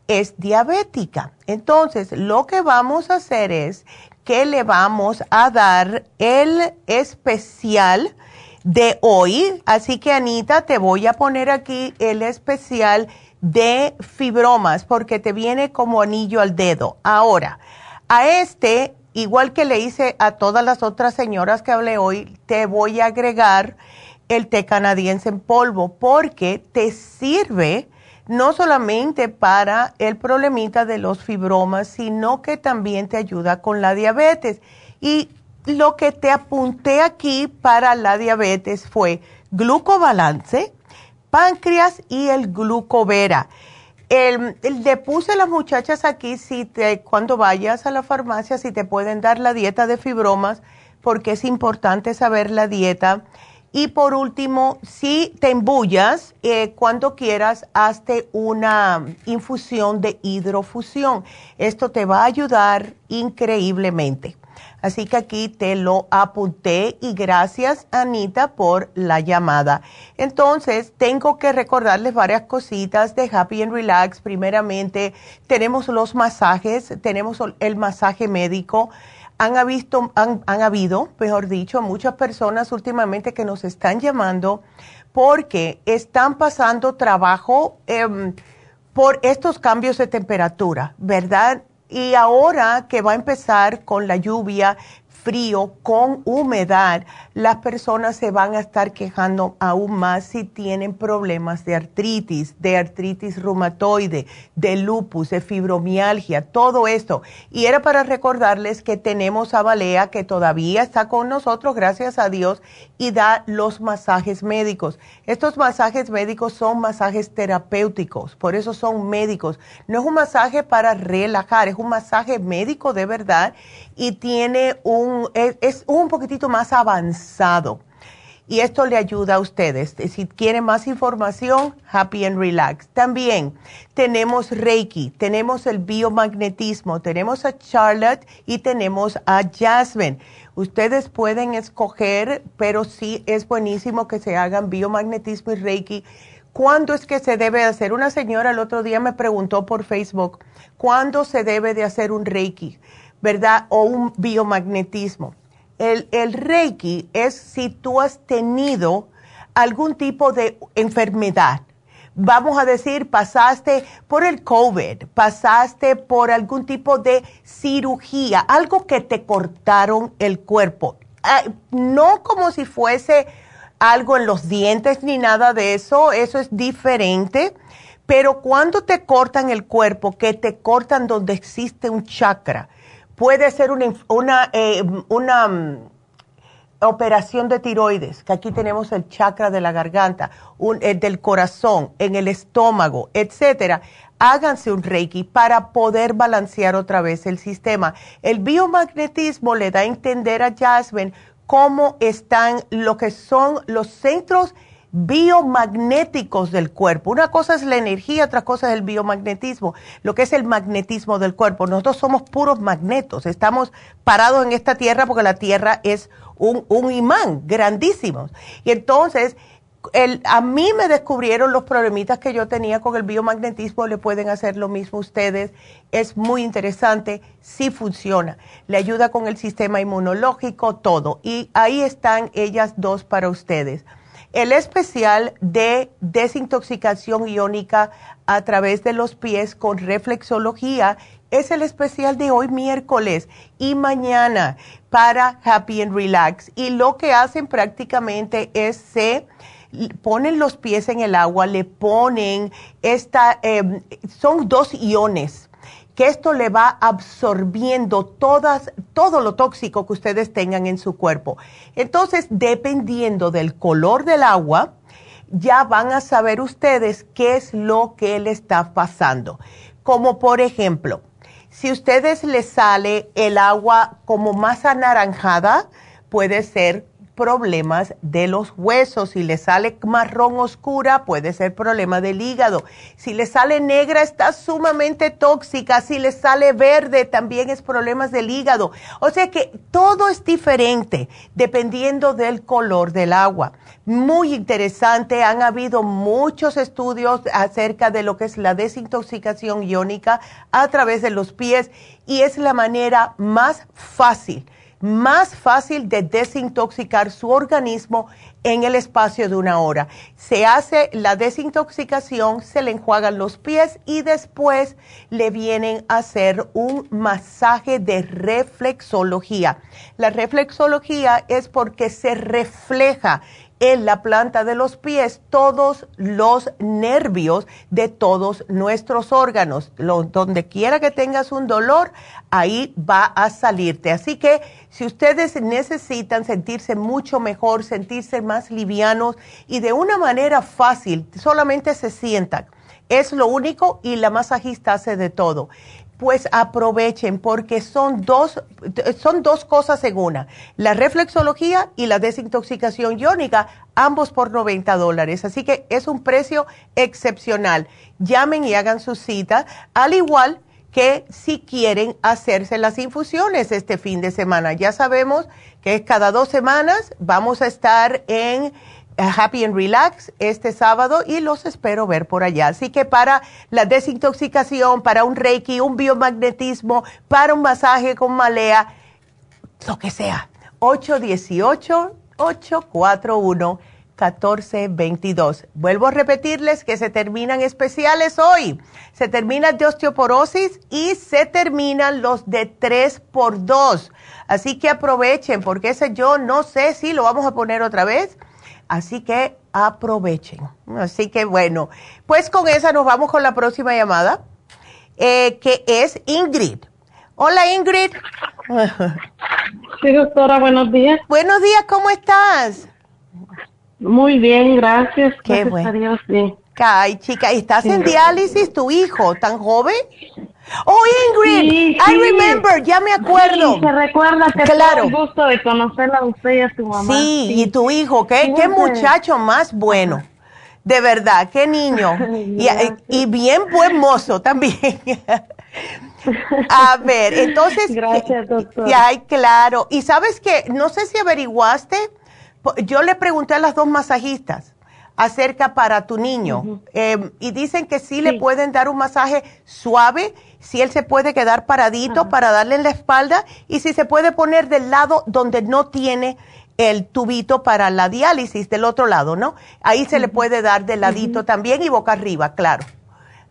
es diabética. Entonces, lo que vamos a hacer es que le vamos a dar el especial de hoy. Así que Anita, te voy a poner aquí el especial de fibromas porque te viene como anillo al dedo. Ahora, a este, igual que le hice a todas las otras señoras que hablé hoy, te voy a agregar el té canadiense en polvo porque te sirve no solamente para el problemita de los fibromas, sino que también te ayuda con la diabetes. Y lo que te apunté aquí para la diabetes fue glucobalance, páncreas y el glucovera. El, le puse a las muchachas aquí si te, cuando vayas a la farmacia si te pueden dar la dieta de fibromas porque es importante saber la dieta y por último, si te embullas, eh, cuando quieras, hazte una infusión de hidrofusión. Esto te va a ayudar increíblemente. Así que aquí te lo apunté y gracias Anita por la llamada. Entonces, tengo que recordarles varias cositas de Happy and Relax. Primeramente, tenemos los masajes, tenemos el masaje médico han, han, habido, mejor dicho, muchas personas últimamente que nos están llamando porque están pasando trabajo em, por estos cambios de temperatura, ¿verdad? Y ahora que va a empezar con la lluvia, frío, con humedad, las personas se van a estar quejando aún más si tienen problemas de artritis, de artritis reumatoide, de lupus, de fibromialgia, todo esto. Y era para recordarles que tenemos a Balea que todavía está con nosotros, gracias a Dios, y da los masajes médicos. Estos masajes médicos son masajes terapéuticos, por eso son médicos. No es un masaje para relajar, es un masaje médico de verdad y tiene un, es, un poquitito más avanzado. Y esto le ayuda a ustedes. Si quieren más información, Happy and Relax. También tenemos Reiki, tenemos el biomagnetismo, tenemos a Charlotte y tenemos a Jasmine. Ustedes pueden escoger, pero sí es buenísimo que se hagan biomagnetismo y Reiki. ¿Cuándo es que se debe hacer? Una señora el otro día me preguntó por Facebook, ¿cuándo se debe de hacer un Reiki, verdad? O un biomagnetismo. El, Reiki es si tú has tenido algún tipo de enfermedad. Vamos a decir, pasaste por el COVID, pasaste por algún tipo de cirugía, algo que te cortaron el cuerpo. No como si fuese algo en los dientes ni nada de eso, eso es diferente. Pero cuando te cortan el cuerpo, que te cortan donde existe un chakra, Puede ser una, una, eh, una mm, operación de tiroides, que aquí tenemos el chakra de la garganta, eh, del corazón, en el estómago, etcétera. Háganse un Reiki para poder balancear otra vez el sistema. El biomagnetismo le da a entender a Jasmine cómo están lo que son los centros biomagnéticos del cuerpo. Una cosa es la energía, otra cosa es el biomagnetismo, lo que es el magnetismo del cuerpo. Nosotros somos puros magnetos, estamos parados en esta tierra porque la tierra es un, imán grandísimo. Y entonces, el, a mí me descubrieron los problemitas que yo tenía con el biomagnetismo, le pueden hacer lo mismo ustedes. Es muy interesante, sí funciona. Le ayuda con el sistema inmunológico, todo. Y ahí están ellas dos para ustedes. El especial de desintoxicación iónica a través de los pies con reflexología es el especial de hoy miércoles y mañana para Happy and Relax. Y lo que hacen prácticamente es se ponen los pies en el agua, le ponen esta, em, son dos iones que esto le va absorbiendo todas, todo lo tóxico que ustedes tengan en su cuerpo. Entonces, dependiendo del color del agua, ya van a saber ustedes qué es lo que le está pasando. Como por ejemplo, si a ustedes les sale el agua como más anaranjada, puede ser problemas de los huesos. Si le sale marrón oscura, puede ser problema del hígado. Si le sale negra, está sumamente tóxica. Si le sale verde, también es problemas del hígado. O sea que todo es diferente dependiendo del color del agua. Muy interesante, han habido muchos estudios acerca de lo que es la desintoxicación iónica a través de los pies y es la manera más fácil más fácil de desintoxicar su organismo en el espacio de una hora. Se hace la desintoxicación, se le enjuagan los pies y después le vienen a hacer un masaje de reflexología. La reflexología es porque se refleja en la planta de los pies todos los nervios de todos nuestros órganos. donde quiera que tengas un dolor, ahí va a salirte. Así que si ustedes necesitan sentirse mucho mejor, sentirse más livianos y de una manera fácil, solamente se sientan. Es lo único y la masajista hace de todo pues aprovechen porque son dos, son dos cosas en una, la reflexología y la desintoxicación iónica, ambos por 90 dólares. Así que es un precio excepcional. Llamen y hagan su cita, al igual que si quieren hacerse las infusiones este fin de semana. Ya sabemos que cada dos semanas, vamos a estar en Happy and Relax este sábado y los espero ver por allá. Así que para la desintoxicación, para un reiki, un biomagnetismo, para un masaje con malea, lo que sea, 818-841-1422. Vuelvo a repetirles que se terminan especiales hoy. Se termina de osteoporosis y se terminan los de 3 por 2 Así que aprovechen porque ese yo no sé si lo vamos a poner otra vez Así que aprovechen. Así que bueno, pues con esa nos vamos con la próxima llamada, eh, que es Ingrid. Hola Ingrid. Sí, doctora, buenos días. Buenos días, ¿cómo estás? Muy bien, gracias. Qué bueno. Ay, chica, ¿estás en diálisis tu hijo, tan joven? Oh, Ingrid, I remember, ya me acuerdo. Sí, se recuerda que claro. el gusto de conocerla a usted y a su mamá. Sí, y tu hijo, qué, qué muchacho más bueno. De verdad, qué niño. y, y bien buen mozo también. A ver, entonces. Gracias, doctor. Ya, claro. Y sabes que, no sé si averiguaste, yo le pregunté a las dos masajistas acerca para tu niño. Em, y dicen que sí, le pueden dar un masaje suave, si él se puede quedar paradito para darle en la espalda y si se puede poner del lado donde no tiene el tubito para la diálisis del otro lado, ¿no? Ahí se le puede dar de ladito también y boca arriba, claro.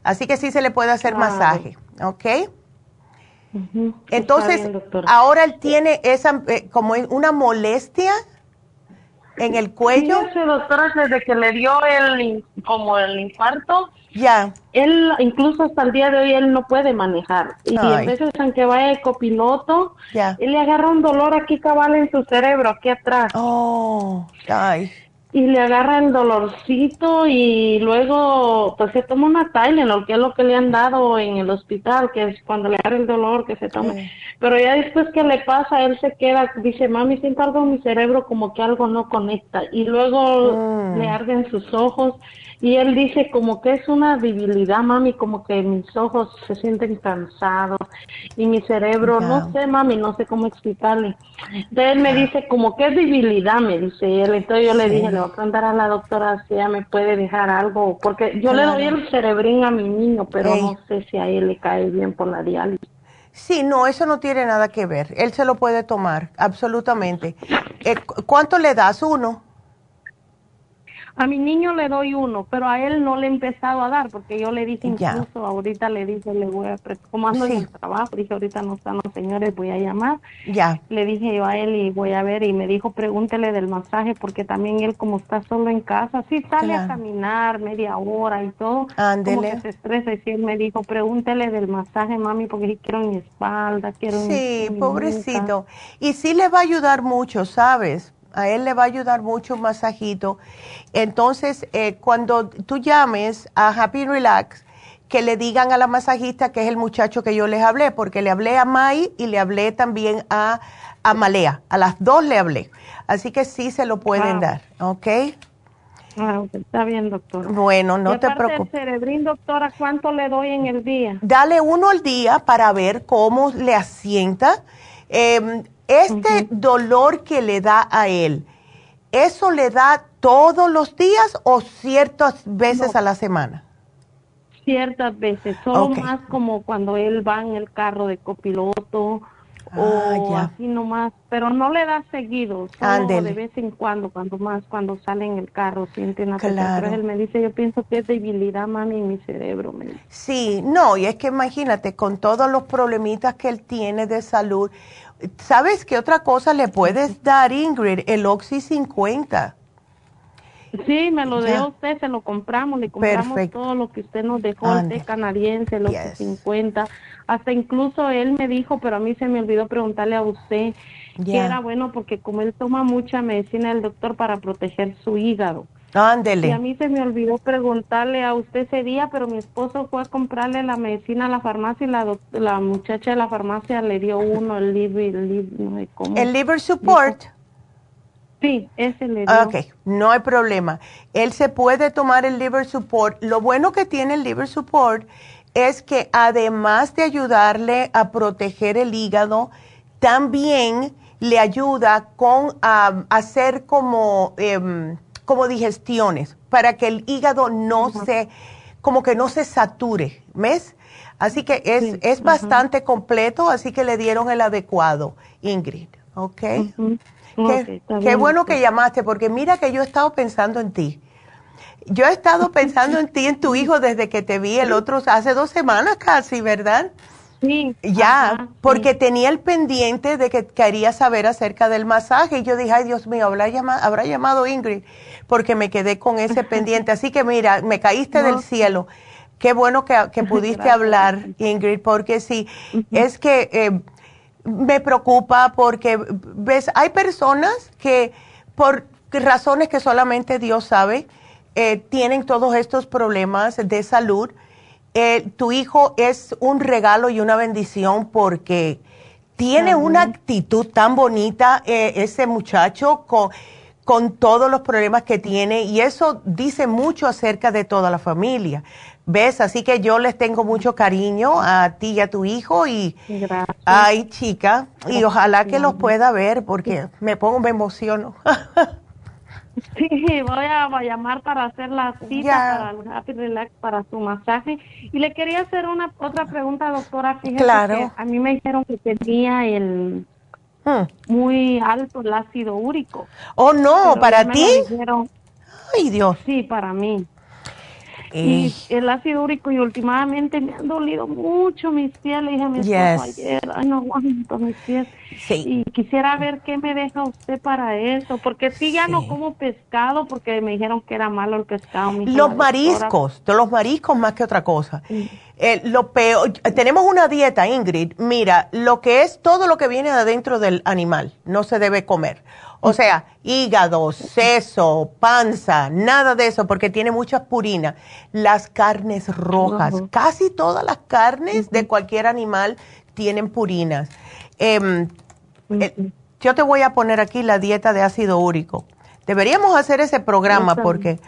Así que sí se le puede hacer masaje, ¿ok? Entonces, ahora él tiene esa, eh, como una molestia en el cuello. Sí, doctora, desde que le dio el, como el infarto, ya. Él, incluso hasta el día de hoy, él no puede manejar. Y a veces, aunque vaya el copiloto, él le agarra un dolor aquí cabal en su cerebro, aquí atrás. Oh, ay y le agarra el dolorcito y luego pues se toma una Tylenol, que es lo que le han dado en el hospital, que es cuando le agarra el dolor que se toma. Pero ya después que le pasa, él se queda, dice, mami, siento algo en mi cerebro como que algo no conecta. Y luego mm. le arden sus ojos y él dice como que es una debilidad, mami, como que mis ojos se sienten cansados y mi cerebro, no sé, mami, no sé cómo explicarle. Entonces él me dice como que es debilidad, me dice él. Entonces yo le dije, le voy a preguntar a la doctora si ella me puede dejar algo, porque yo le doy el cerebrín a mi niño, pero no sé si a él le cae bien por la diálisis. Sí, no, eso no tiene nada que ver. Él se lo puede tomar, absolutamente. Eh, ¿Cuánto le das? ¿Uno? A mi niño le doy uno, pero a él no le he empezado a dar porque yo le dije incluso, ahorita le dije, le voy a, como ando en el trabajo, dije, ahorita no están los señores, voy a llamar. Ya. Le dije yo a él y voy a ver y me dijo, pregúntele del masaje porque también él como está solo en casa, sí sale a caminar media hora y todo, como que se estresa y sí, él me dijo, pregúntele del masaje, mami, porque quiero mi espalda, quiero Sí, pobrecito. Y sí le va a ayudar mucho, ¿sabes? A él le va a ayudar mucho un masajito. Entonces, eh, cuando tú llames a Happy Relax, que le digan a la masajista que es el muchacho que yo les hablé, porque le hablé a Mai y le hablé también a, a Malea. A las dos le hablé. Así que sí se lo pueden dar, ¿ok? Ah, está bien, doctor. Bueno, no te preocupes. el cerebrín, doctora, ¿cuánto le doy en el día? Dale uno al día para ver cómo le asienta. Eh, este dolor que le da a él, ¿eso le da todos los días o ciertas veces a la semana? Ciertas veces, solo más como cuando él va en el carro de copiloto ah, o así nomás, pero no le da seguido, solo de vez en cuando, cuando más, cuando sale en el carro, siente una claro. Él me dice, yo pienso que es debilidad, mami, en mi cerebro. Sí, no, y es que imagínate, con todos los problemitas que él tiene de salud, ¿Sabes qué otra cosa le puedes dar, Ingrid? El Oxy 50. Sí, me lo dio usted, se lo compramos, le compramos todo lo que usted nos dejó, el té canadiense, el Oxy 50. Hasta incluso él me dijo, pero a mí se me olvidó preguntarle a usted que era bueno porque como él toma mucha medicina del doctor para proteger su hígado. Ándele. Y a mí se me olvidó preguntarle a usted ese día, pero mi esposo fue a comprarle la medicina a la farmacia y la, la muchacha de la farmacia le dio uno, el liver, el, no ¿El liver support? Sí, ese le dio. Ok, no hay problema. Él se puede tomar el liver support. Lo bueno que tiene el liver support es que además de ayudarle a proteger el hígado, también le ayuda con a hacer como... Em, como digestiones, para que el hígado no se, como que no se sature, ¿ves? Así que es, es bastante completo, así que le dieron el adecuado, Ingrid, ¿ok? qué, bueno que llamaste, porque mira que yo he estado pensando en ti. Yo he estado pensando en ti, en tu hijo, desde que te vi el otro, hace dos semanas casi, ¿verdad? Sí. Ya, porque tenía el pendiente de que quería saber acerca del masaje y yo dije, ay Dios mío, habrá llamado, habrá llamado Ingrid porque me quedé con ese pendiente. Así que mira, me caíste del cielo. Qué bueno que, pudiste hablar, Ingrid, porque sí, es que eh, me preocupa porque, ves, hay personas que por razones que solamente Dios sabe, eh, tienen todos estos problemas de salud eh, tu hijo es un regalo y una bendición porque tiene una actitud tan bonita eh, ese muchacho con, con todos los problemas que tiene y eso dice mucho acerca de toda la familia. ¿Ves? Así que yo les tengo mucho cariño a ti y a tu hijo y ay chica, y ojalá que los pueda ver porque me pongo, me emociono. Sí, voy a, llamar para hacer la cita para el Happy Relax para su masaje. Y le quería hacer una otra pregunta, doctora. Fíjese claro. a mí me dijeron que tenía el hmm. muy alto el ácido úrico. Oh, no, ¿para ti? Ay, Dios. Sí, para mí. Y eh. el ácido úrico y últimamente me han dolido mucho mis pies, le dije a mi esposo ayer, ay no aguanto mis pies. Y quisiera ver qué me deja usted para eso, porque sí ya no como pescado porque me dijeron que era malo el pescado. Los mariscos, los mariscos más que otra cosa. Eh, lo peor, tenemos una dieta, Ingrid, mira, lo que es todo lo que viene de adentro del animal, no se debe comer. O sea, hígado, seso, panza, nada de eso porque tiene muchas purinas. Las carnes rojas, casi todas las carnes de cualquier animal tienen purinas. Em, eh, yo te voy a poner aquí la dieta de ácido úrico. Deberíamos hacer ese programa porque...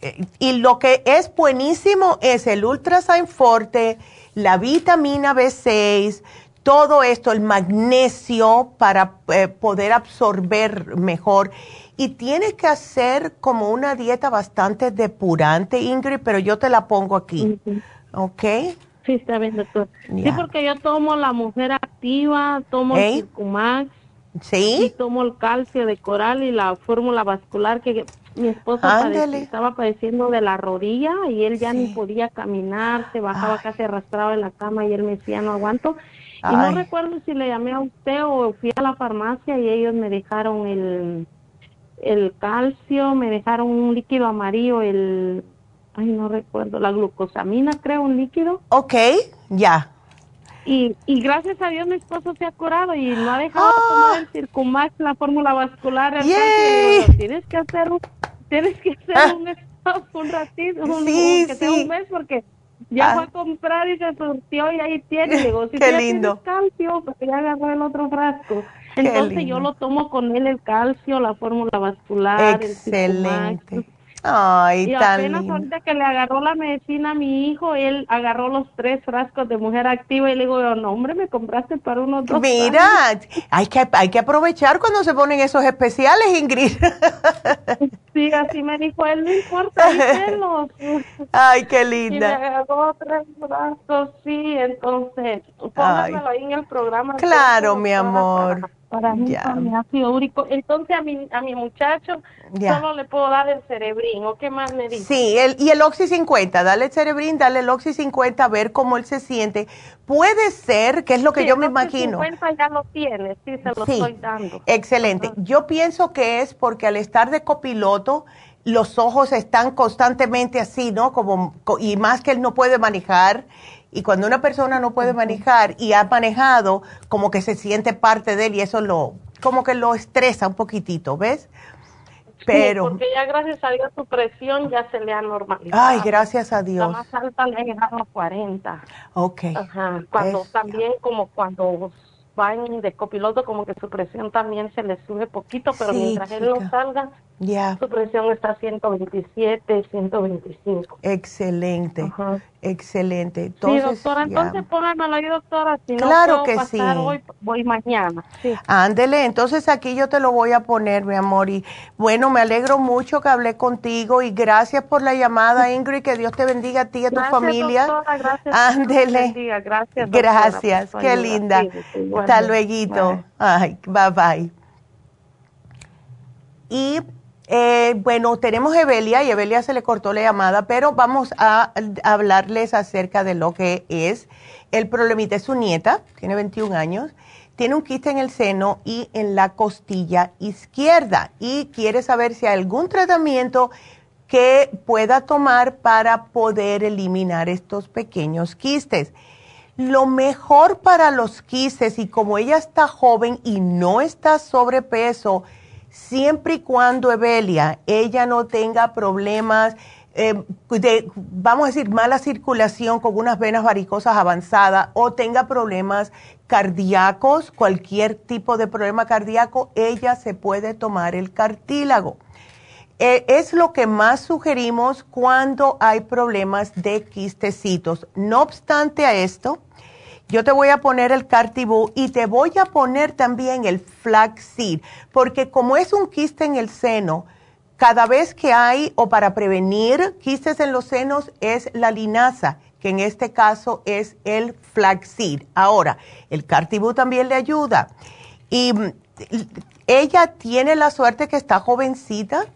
Eh, y lo que es buenísimo es el Ultrasign Forte, la vitamina B6, todo esto, el magnesio para eh, poder absorber mejor. Y tienes que hacer como una dieta bastante depurante, Ingrid, pero yo te la pongo aquí. ¿Ok? Sí, está bien, doctor. Sí, porque yo tomo la mujer activa, tomo el Circumax. Sí. Y tomo el calcio de coral y la fórmula vascular que mi esposo estaba padeciendo de la rodilla y él ya ni podía caminar, se bajaba casi arrastrado en la cama y él me decía, no aguanto. Y no recuerdo si le llamé a usted o fui a la farmacia y ellos me dejaron el, el calcio, me dejaron un líquido amarillo, el, ay, no recuerdo, la glucosamina, creo, un líquido. Ok, ya. Y, y gracias a Dios mi esposo se ha curado y no ha dejado de tomar el. Circumax, la fórmula vascular. El tienes que hacer un, tienes que hacer ah. un, un ratito, un, que sea un mes porque ya ah. fue a comprar y se surtió y ahí tiene. Digo, si Qué lindo. calcio, porque ya agarró el otro frasco. Entonces yo lo tomo con él el calcio, la fórmula vascular, Excelente. Ay, y apenas ahorita que le agarró la medicina a mi hijo, él agarró los tres frascos de mujer activa y le digo, no hombre, me compraste para unos dos. Mira, hay que, hay que aprovechar cuando se ponen esos especiales, Ingrid. sí, así me dijo él, no importa, celos. Ay, qué linda. Y le agarró tres frascos, sí, entonces, póngamelo ahí en el programa. Claro, mi amor para mí, mi ácido úrico. Entonces a mi, a mi muchacho solo le puedo dar el cerebrín, ¿o qué más me dice? Sí, el, y el Oxy 50, dale el cerebrín, dale el Oxy 50 a ver cómo él se siente. Puede ser, que es lo que yo me imagino. El 50 ya lo tiene, sí, se lo estoy dando. Excelente. Yo pienso que es porque al estar de copiloto, los ojos están constantemente así, ¿no? Como, y más que él no puede manejar, y cuando una persona no puede manejar y ha manejado, como que se siente parte de él y eso lo, como que lo estresa un poquitito, ¿ves? Pero. porque ya gracias a Dios su presión ya se le ha normalizado. Ay, gracias a Dios. La más alta le ha llegado a 40. Ok. Ajá. Cuando también, como cuando van de copiloto, como que su presión también se le sube poquito, pero mientras él no salga, ya. Su presión está 127, 125. Excelente, excelente. Entonces, sí, doctora, entonces póngamelo ahí, doctora. Si claro no que pasar sí. Hoy, voy mañana. Sí. Ándele, entonces aquí yo te lo voy a poner, mi amor. Y bueno, me alegro mucho que hablé contigo y gracias por la llamada, Ingrid. Que Dios te bendiga a ti y a tu familia. Doctora, gracias. Ándele. Gracias. Gracias, qué linda. Hasta luego. Ay, bye bye. Y eh, bueno, tenemos Evelia y Evelia se le cortó la llamada, pero vamos a, hablarles acerca de lo que es el problemita. Es su nieta, tiene 21 años, tiene un quiste en el seno y en la costilla izquierda y quiere saber si hay algún tratamiento que pueda tomar para poder eliminar estos pequeños quistes. Lo mejor para los quistes y como ella está joven y no está sobrepeso, siempre y cuando Evelia ella no tenga problemas eh, de, vamos a decir, mala circulación con unas venas varicosas avanzadas o tenga problemas cardíacos, cualquier tipo de problema cardíaco, ella se puede tomar el cartílago. Eh, es lo que más sugerimos cuando hay problemas de quistecitos. No obstante a esto, yo te voy a poner el cartibú y te voy a poner también el flaxseed, porque como es un quiste en el seno, cada vez que hay o para prevenir quistes en los senos es la linaza, que en este caso es el flaxseed. Ahora, el cartibú también le ayuda. Y mm, ella tiene la suerte que está jovencita,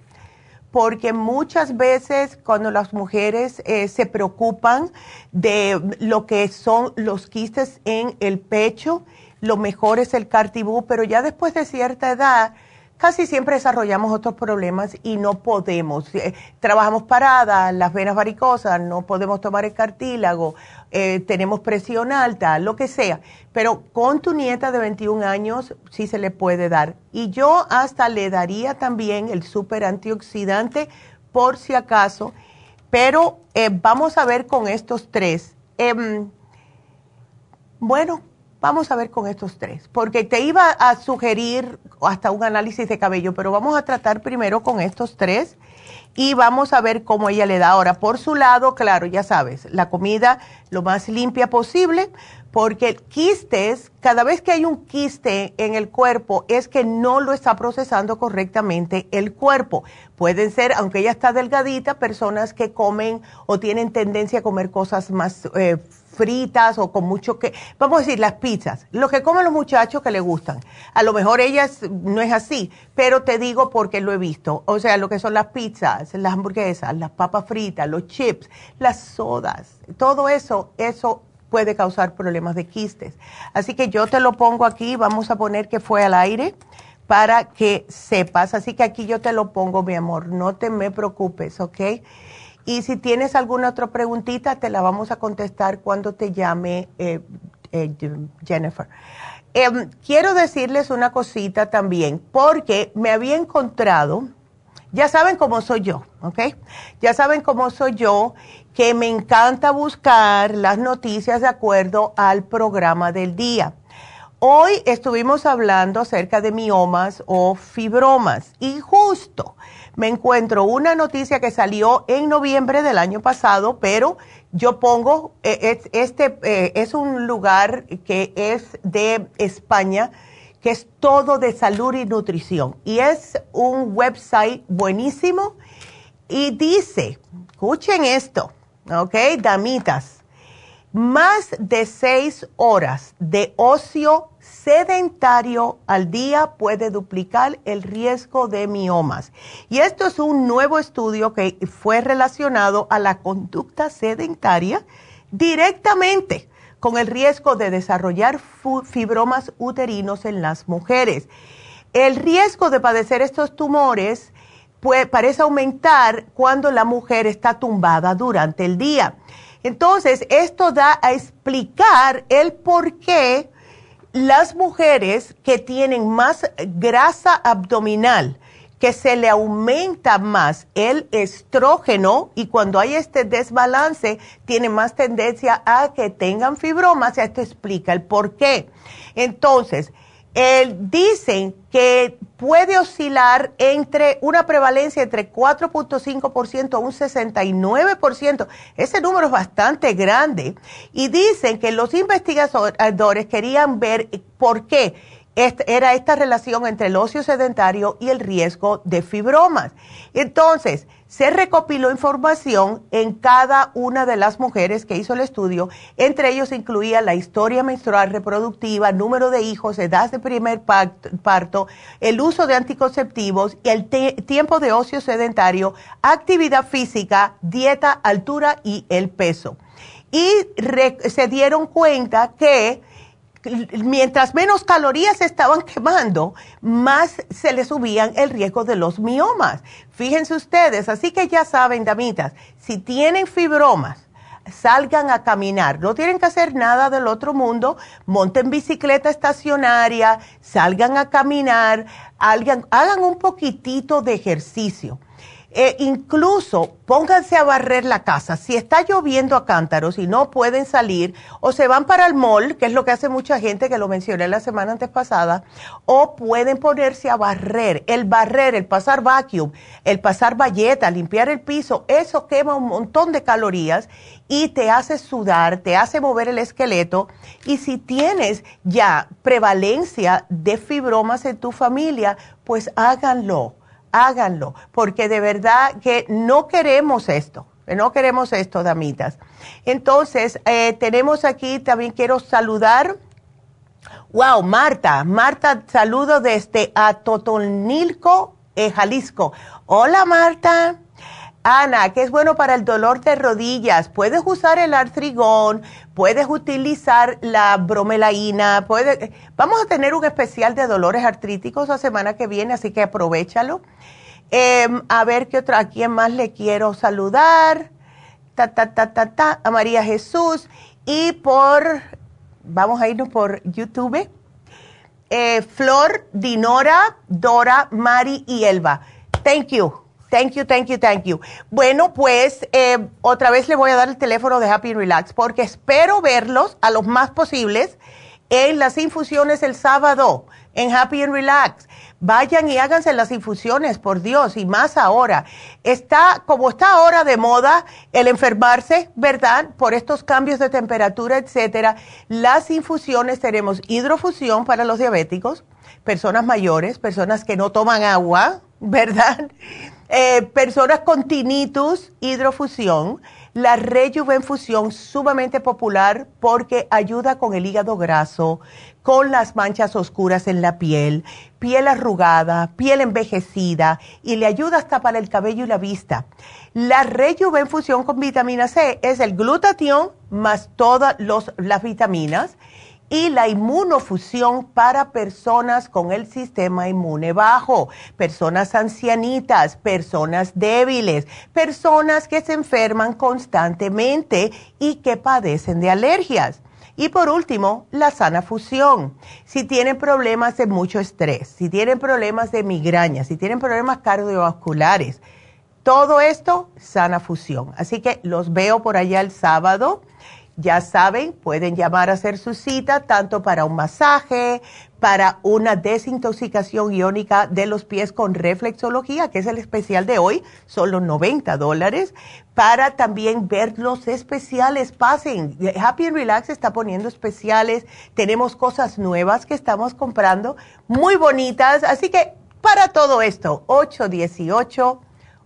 porque muchas veces cuando las mujeres eh, se preocupan de lo que son los quistes en el pecho, lo mejor es el cartibú, pero ya después de cierta edad, casi siempre desarrollamos otros problemas y no podemos. Eh, trabajamos paradas, las venas varicosas, no podemos tomar el cartílago, eh, tenemos presión alta, lo que sea. Pero con tu nieta de 21 años sí se le puede dar. Y yo hasta le daría también el super antioxidante por si acaso. Pero eh, vamos a ver con estos tres. Em, bueno, Vamos a ver con estos tres, porque te iba a sugerir hasta un análisis de cabello, pero vamos a tratar primero con estos tres y vamos a ver cómo ella le da. Ahora, por su lado, claro, ya sabes, la comida lo más limpia posible, porque quistes, cada vez que hay un quiste en el cuerpo, es que no lo está procesando correctamente el cuerpo. Pueden ser, aunque ella está delgadita, personas que comen o tienen tendencia a comer cosas más eh, fritas o con mucho que, vamos a decir, las pizzas, lo que comen los muchachos que le gustan. A lo mejor ellas no es así, pero te digo porque lo he visto. O sea, lo que son las pizzas, las hamburguesas, las papas fritas, los chips, las sodas, todo eso, eso puede causar problemas de quistes. Así que yo te lo pongo aquí, vamos a poner que fue al aire para que sepas. Así que aquí yo te lo pongo, mi amor, no te me preocupes, ¿ok? Y si tienes alguna otra preguntita, te la vamos a contestar cuando te llame eh, eh, Jennifer. Em, quiero decirles una cosita también, porque me había encontrado, ya saben cómo soy yo, ¿ok? Ya saben cómo soy yo, que me encanta buscar las noticias de acuerdo al programa del día. Hoy estuvimos hablando acerca de miomas o fibromas y justo me encuentro una noticia que salió en noviembre del año pasado, pero yo pongo, eh, este eh, es un lugar que es de España, que es todo de salud y nutrición. Y es un website buenísimo y dice, escuchen esto, ¿ok? Damitas, más de seis horas de ocio sedentario al día puede duplicar el riesgo de miomas. Y esto es un nuevo estudio que fue relacionado a la conducta sedentaria directamente con el riesgo de desarrollar fibromas uterinos en las mujeres. El riesgo de padecer estos tumores parece aumentar cuando la mujer está tumbada durante el día. Entonces, esto da a explicar el por qué las mujeres que tienen más grasa abdominal, que se le aumenta más el estrógeno y cuando hay este desbalance tienen más tendencia a que tengan fibromas, esto explica el por qué. Entonces, dicen que puede oscilar entre una prevalencia entre 4.5% a un 69%. Ese número es bastante grande. Y dicen que los investigadores querían ver por qué era esta relación entre el ocio sedentario y el riesgo de fibromas. Entonces, se recopiló información en cada una de las mujeres que hizo el estudio. Entre ellos incluía la historia menstrual reproductiva, número de hijos, edad de primer parto, el uso de anticonceptivos y el tiempo de ocio sedentario, actividad física, dieta, altura y el peso. Y se dieron cuenta que mientras menos calorías estaban quemando, más se le subían el riesgo de los miomas. Fíjense ustedes, así que ya saben, damitas, si tienen fibromas, salgan a caminar, no tienen que hacer nada del otro mundo, monten bicicleta estacionaria, salgan a caminar, hagan un poquitito de ejercicio. Eh, incluso pónganse a barrer la casa. Si está lloviendo a cántaros y no pueden salir, o se van para el mall, que es lo que hace mucha gente, que lo mencioné la semana antes pasada, o pueden ponerse a barrer. El barrer, el pasar vacuum, el pasar valleta, limpiar el piso, eso quema un montón de calorías y te hace sudar, te hace mover el esqueleto. Y si tienes ya prevalencia de fibromas en tu familia, pues háganlo háganlo, porque de verdad que no queremos esto, no queremos esto, damitas. Entonces, eh, tenemos aquí, también quiero saludar. Wow, Marta, Marta, saludo desde Atotonilco, eh, Jalisco. Hola, Marta. Ana, que es bueno para el dolor de rodillas. Puedes usar el artrigón, puedes utilizar la bromelaína. Vamos a tener un especial de dolores artríticos la semana que viene, así que aprovechalo. Em, a ver qué otra, a quién más le quiero saludar. Ta, ta, ta, ta, ta, a María Jesús. Y por, vamos a irnos por YouTube. Eh, Flor, Dinora, Dora, Mari y Elba. Thank you. Thank you, thank you, thank you. Bueno, pues eh, otra vez le voy a dar el teléfono de Happy and Relax porque espero verlos a los más posibles en las infusiones el sábado en Happy and Relax. Vayan y háganse las infusiones, por Dios, y más ahora. Está, como está ahora de moda el enfermarse, ¿verdad? Por estos cambios de temperatura, etcétera. Las infusiones tenemos hidrofusión para los diabéticos, personas mayores, personas que no toman agua, ¿verdad? Eh, personas con tinnitus, hidrofusión, la rejuvenfusión sumamente popular porque ayuda con el hígado graso, con las manchas oscuras en la piel, piel arrugada, piel envejecida y le ayuda hasta para el cabello y la vista. La rejuvenfusión con vitamina C es el glutatión más todas las vitaminas y la inmunofusión para personas con el sistema inmune bajo, personas ancianitas, personas débiles, personas que se enferman constantemente y que padecen de alergias. Y por último, la sana fusión. Si tienen problemas de mucho estrés, si tienen problemas de migraña, si tienen problemas cardiovasculares, todo esto, sana fusión. Así que los veo por allá el sábado ya saben, pueden llamar a hacer su cita tanto para un masaje, para una desintoxicación iónica de los pies con reflexología, que es el especial de hoy, solo 90 dólares, para también ver los especiales. Pasen, Happy and Relax está poniendo especiales, tenemos cosas nuevas que estamos comprando, muy bonitas, así que para todo esto, 818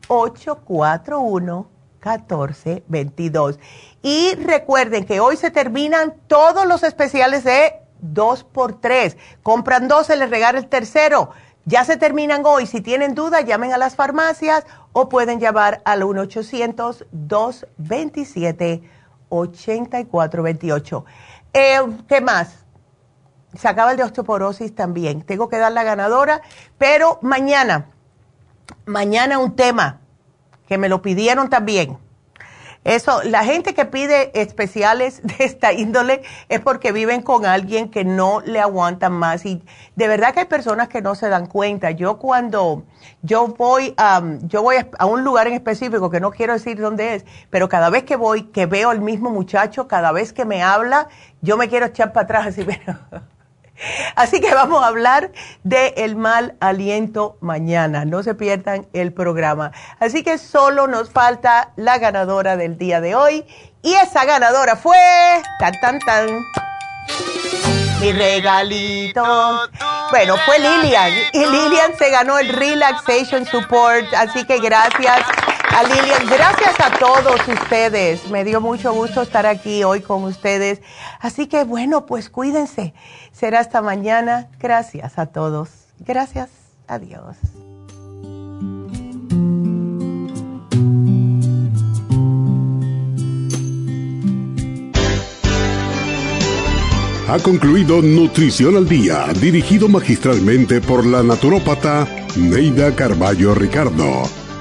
841 1422. Y recuerden que hoy se terminan todos los especiales de 2x3. Compran dos, se les regala el tercero. Ya se terminan hoy. Si tienen duda, llamen a las farmacias o pueden llamar al 1-800-227-8428. Eh, ¿Qué más? Se acaba el de osteoporosis también. Tengo que dar la ganadora, pero mañana, mañana un tema que me lo pidieron también. Eso, la gente que pide especiales de esta índole es porque viven con alguien que no le aguantan más. Y de verdad que hay personas que no se dan cuenta. Yo cuando yo voy, a yo voy a un lugar en específico, que no quiero decir dónde es, pero cada vez que voy, que veo al mismo muchacho, cada vez que me habla, yo me quiero echar para atrás así, pero Así que vamos a hablar del el mal aliento mañana. No se pierdan el programa. Así que solo nos falta la ganadora del día de hoy. Y esa ganadora fue... Tan, tan, tan. Mi regalito. Bueno, fue Lilian. Y Lilian se ganó el Relaxation Support. Así que gracias Lilian. Gracias a todos ustedes. Me dio mucho gusto estar aquí hoy con ustedes. Así que bueno, pues cuídense. Será hasta mañana. Gracias a todos. Gracias. Adiós. Ha concluido Nutrición al Día, dirigido magistralmente por la naturópata Neida Carballo Ricardo.